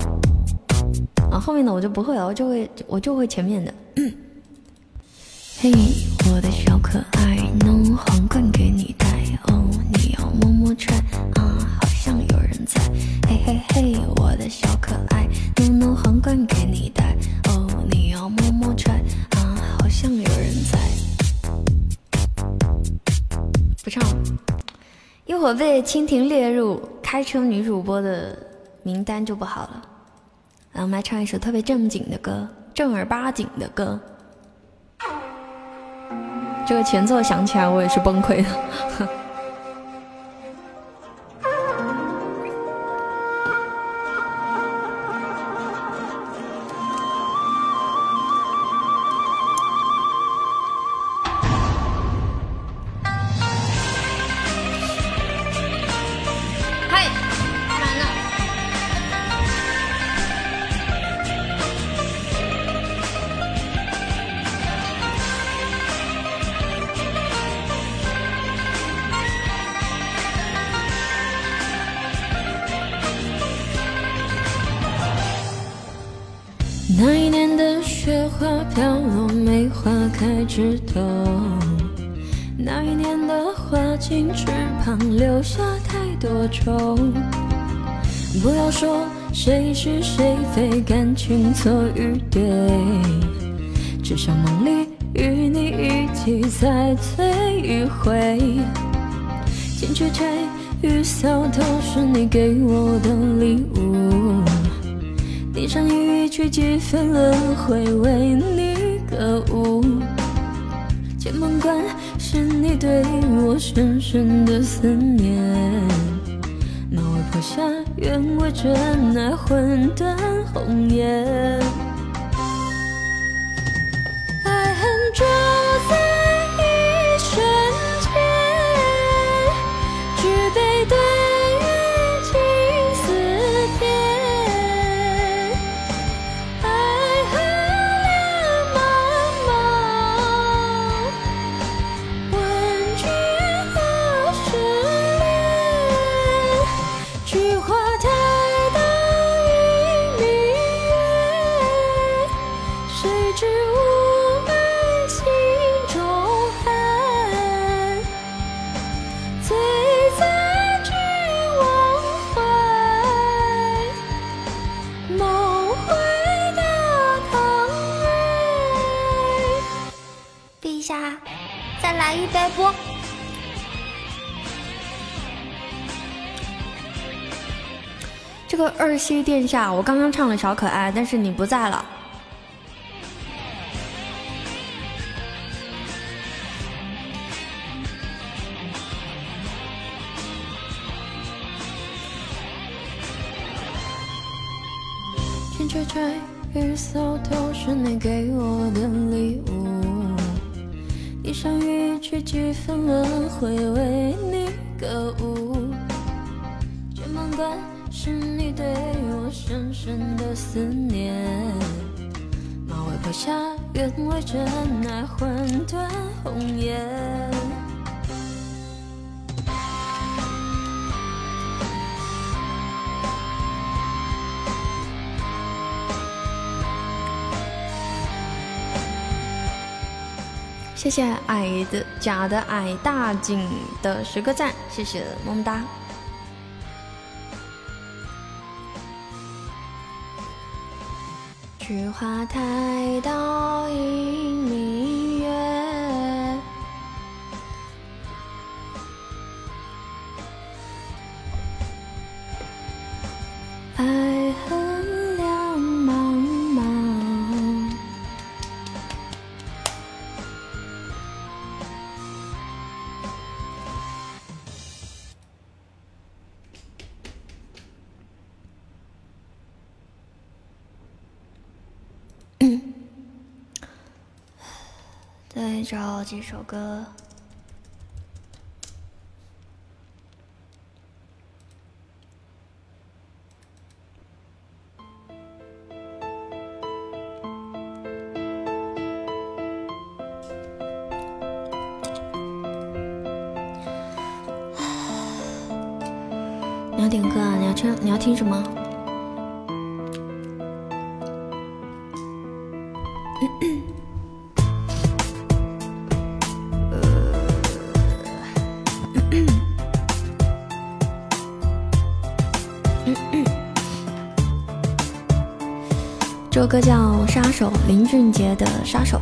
啊，后面的我就不会了，我就会我就会前面的。嘿，我的小可爱，弄皇冠一会儿被蜻蜓列入开车女主播的名单就不好了。来，我们来唱一首特别正经的歌，正儿八经的歌。这个前奏响起来，我也是崩溃的。才知道那一年的花清池旁留下太多愁。不要说谁是谁非感情错与对只想梦里与你一起再醉一回。金雀钗玉搔头是你给我的礼物地上羽衣曲几番轮回为你歌舞对我深深的思念。马嵬坡下，愿为真爱魂断红颜。七殿下我刚刚唱了小可爱但是你不在了。谢谢矮的假的矮大景的十个赞，谢谢么么哒。菊花台倒影。找几首歌。你要点歌啊？你要听，你要听什么？歌叫《杀手》，林俊杰的《杀手》。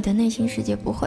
你的内心世界不会。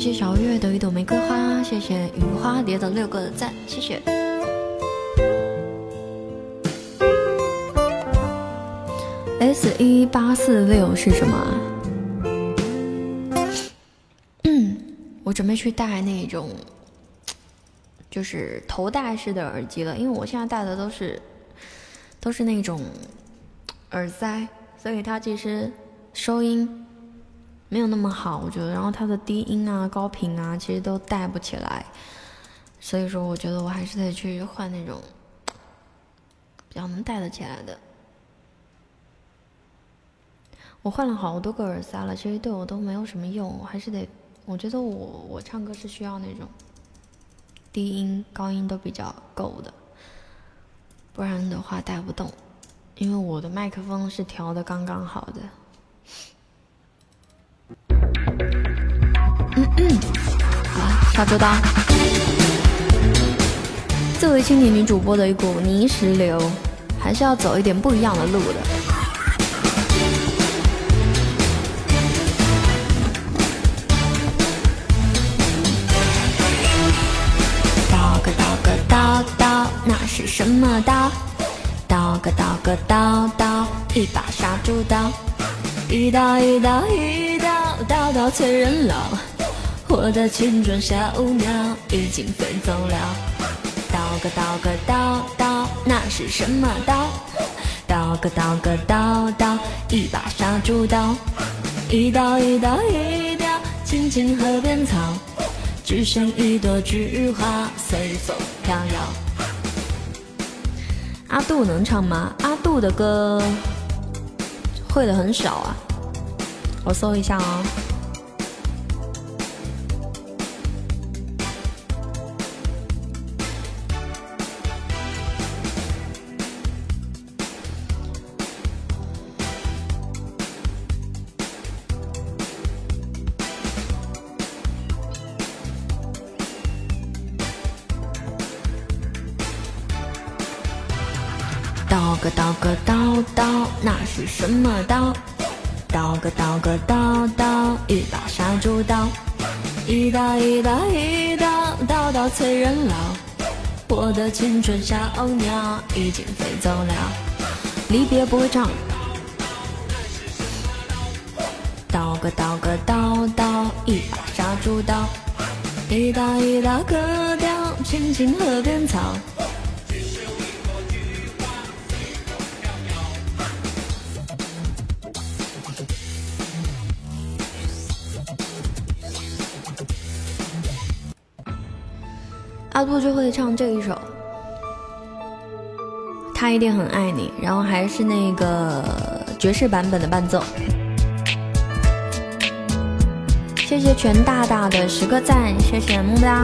谢谢小月的一朵玫瑰花，谢谢雨花蝶的六个赞，谢谢。S 一八四六是什么？我准备去戴那种，就是头戴式的耳机了，因为我现在戴的都是都是那种耳塞，所以它其实收音没有那么好，我觉得，然后它的低音啊、高频啊，其实都带不起来，所以说我觉得我还是得去换那种 比较能带得起来的。我换了好多个耳塞了，其实对我都没有什么用，我还是得，我觉得我我唱歌是需要那种低音高音都比较够的，不然的话带不动，因为我的麦克风是调的刚刚好的。嗯嗯，好，下周到。作为青年女主播的一股泥石流，还是要走一点不一样的路的。刀个刀个刀刀，那是什么刀？刀个刀个刀刀，一把杀猪刀。一刀一刀一刀，刀催人老。我的青春小鸟已经飞走了。刀个刀个刀刀，那是什么刀？刀个刀个刀刀，一把杀猪刀。一刀一刀一刀，青青河边草。只剩一朵菊花随风飘摇。阿杜能唱吗？阿杜的歌会的很少啊，我搜一下哦。个刀个刀刀，那是什么刀？刀个刀个刀刀，一把杀猪刀。一刀一刀一刀，刀刀催人老。我的青春小鸟已经飞走了。离别不会唱。刀个刀个刀刀，一把杀猪刀。一刀一刀割掉青青河边草。阿杜就会唱这一首，他一定很爱你，然后还是那个爵士版本的伴奏。谢谢全大大的十个赞，谢谢么么哒。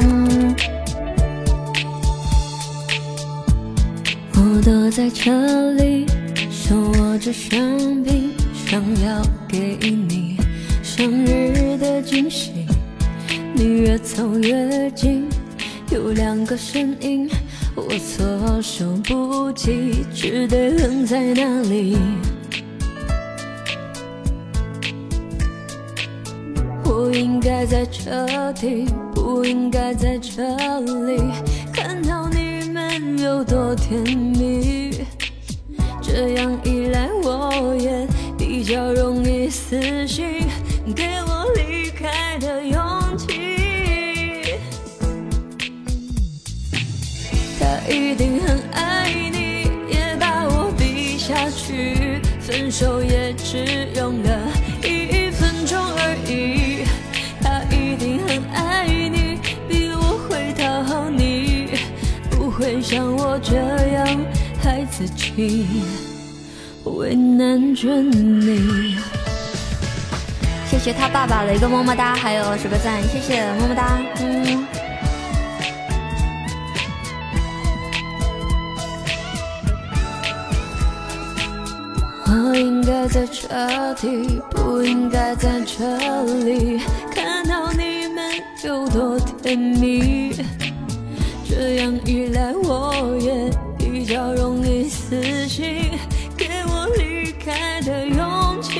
我躲在车里，手握着香槟，想要给你生日的惊喜。你越走越近，有两个声音，我措手不及，只得愣在那里。不应该在车底，不应该在这里看到你们有多甜蜜。这样一来，我也比较容易死心，给我离开的勇他一定很爱你，也把我比下去，分手也只用了一分钟而已。他一定很爱你，比我会讨好你，不会像我这样害自己，为难着你。谢谢他爸爸的一个么么哒，还有十个赞，谢谢么么哒。嗯。我应该在车底，不应该在这里看到你们。有多甜蜜，这样一来我也比较容易死心，给我离开的勇气。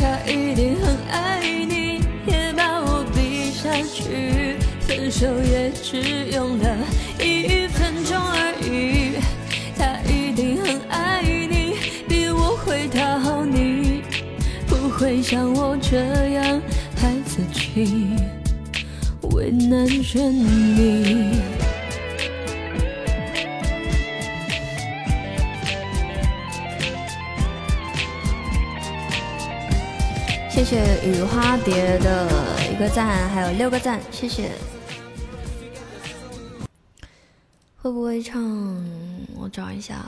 他一定很爱你，也把我比下去，分手也只用了一像我这样孩子气，为难着你。谢谢雨花蝶的一个赞，还有六个赞，谢谢。会不会唱？我找一下，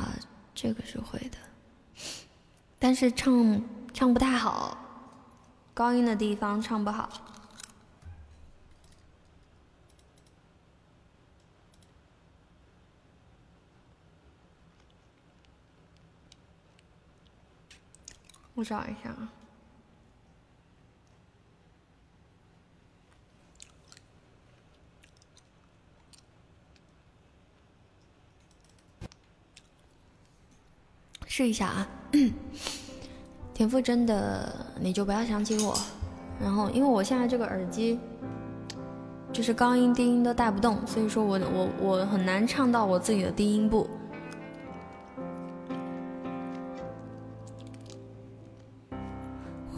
这个是会的，但是唱唱不太好。高音的地方唱不好，我找一下啊。试一下啊。田馥甄的你就不要想起我，然后因为我现在这个耳机就是高音低音都带不动，所以说我我我很难唱到我自己的低音部。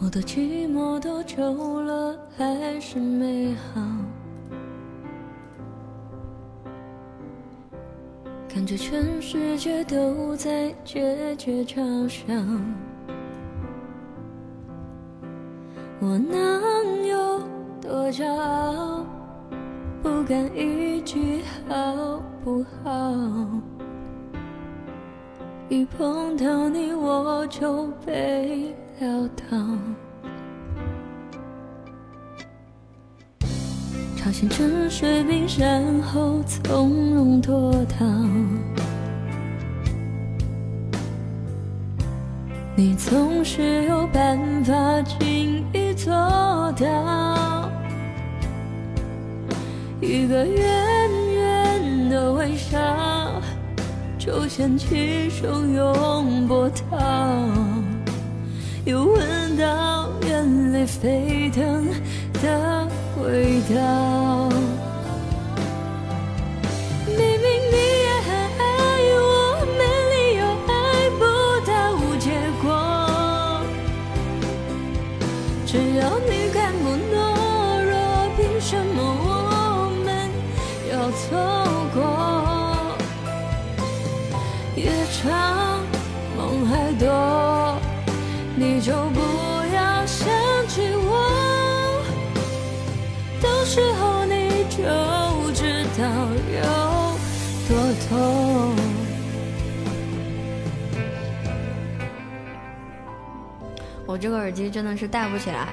我的寂寞多久了还是没好？感觉全世界都在窃窃嘲笑。我能有多骄傲？不敢一句好不好？一碰到你我就被撂倒。朝鲜沉睡冰山后从容脱逃。你总是有办法轻易做到，一个圆圆的微笑就掀起汹涌波涛，又闻到眼泪沸腾的味道。长，梦还多，你就不要想起我。到时候你就知道有多痛。我这个耳机真的是戴不起来。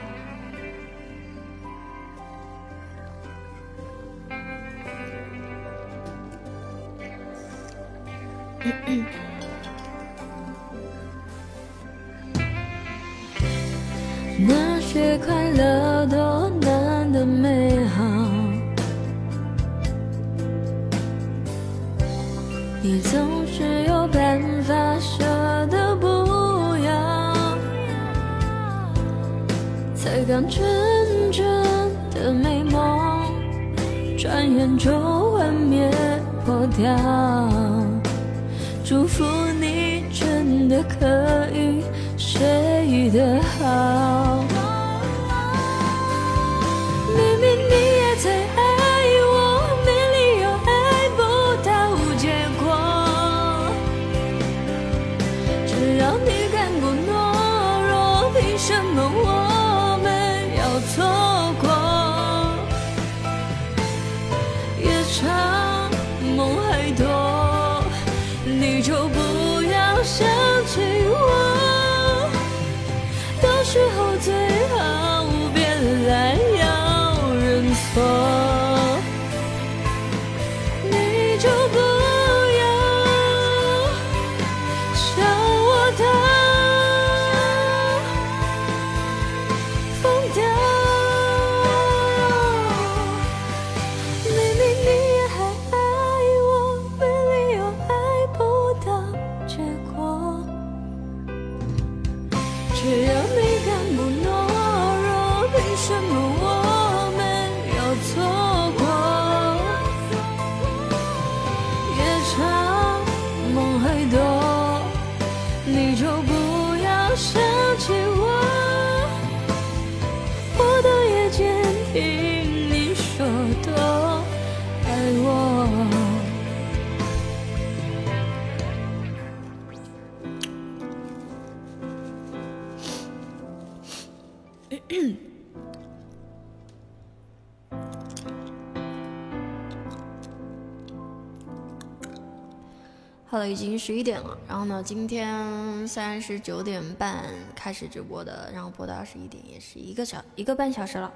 已经十一点了。然后呢，今天虽然是九点半开始直播的，然后播到二十一点，也是一个小一个半小时了。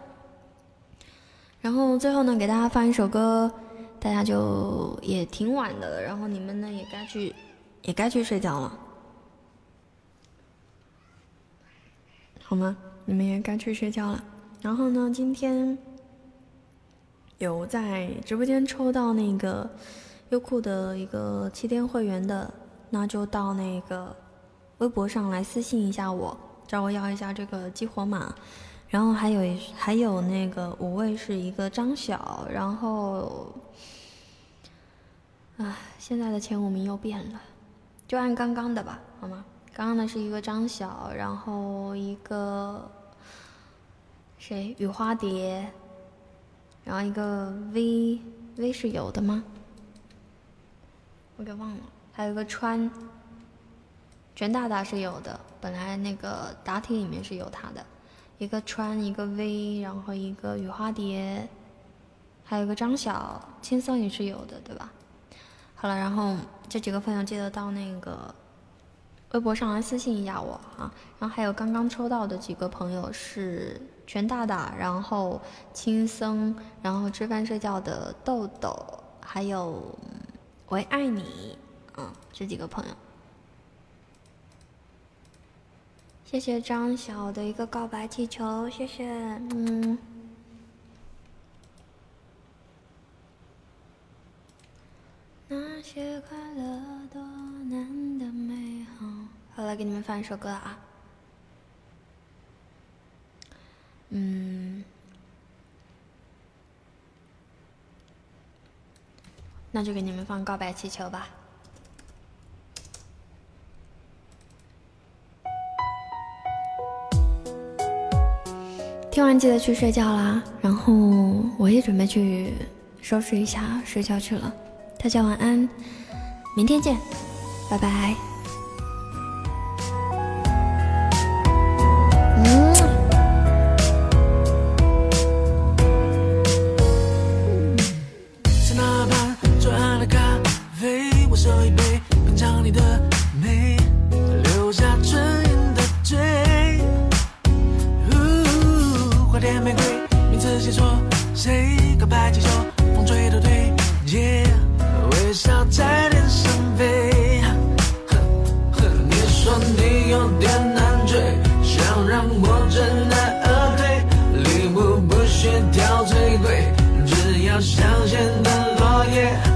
然后最后呢，给大家放一首歌，大家就也挺晚的了，然后你们呢也该去也该去睡觉了，好吗？你们也该去睡觉了。然后呢，今天有在直播间抽到那个优酷的一个七天会员的，那就到那个微博上来私信一下我，找我要一下这个激活码。然后还有还有那个五位是一个张晓，然后，唉，现在的前五名又变了，就按刚刚的吧，好吗？刚刚的是一个张晓，然后一个谁雨花蝶，然后一个 V V 是有的吗？我给忘了，还有一个川，全大大是有的，本来那个答题里面是有他的，一个川，一个 V，然后一个雨花蝶，还有个张晓，轻松也是有的，对吧？好了，然后这几个朋友记得到那个微博上来私信一下我啊，然后还有刚刚抽到的几个朋友是全大大，然后轻松，然后吃饭睡觉的豆豆，还有我也爱你，嗯，这几个朋友。谢谢张晓的一个告白气球，谢谢，嗯。那些快乐多难的美好。好了，给你们放一首歌啊。嗯，那就给你们放《告白气球》吧。听完记得去睡觉啦，然后我也准备去收拾一下，睡觉去了。大家晚安，明天见，拜拜。难而退礼物不需挑最贵只要香榭的落叶。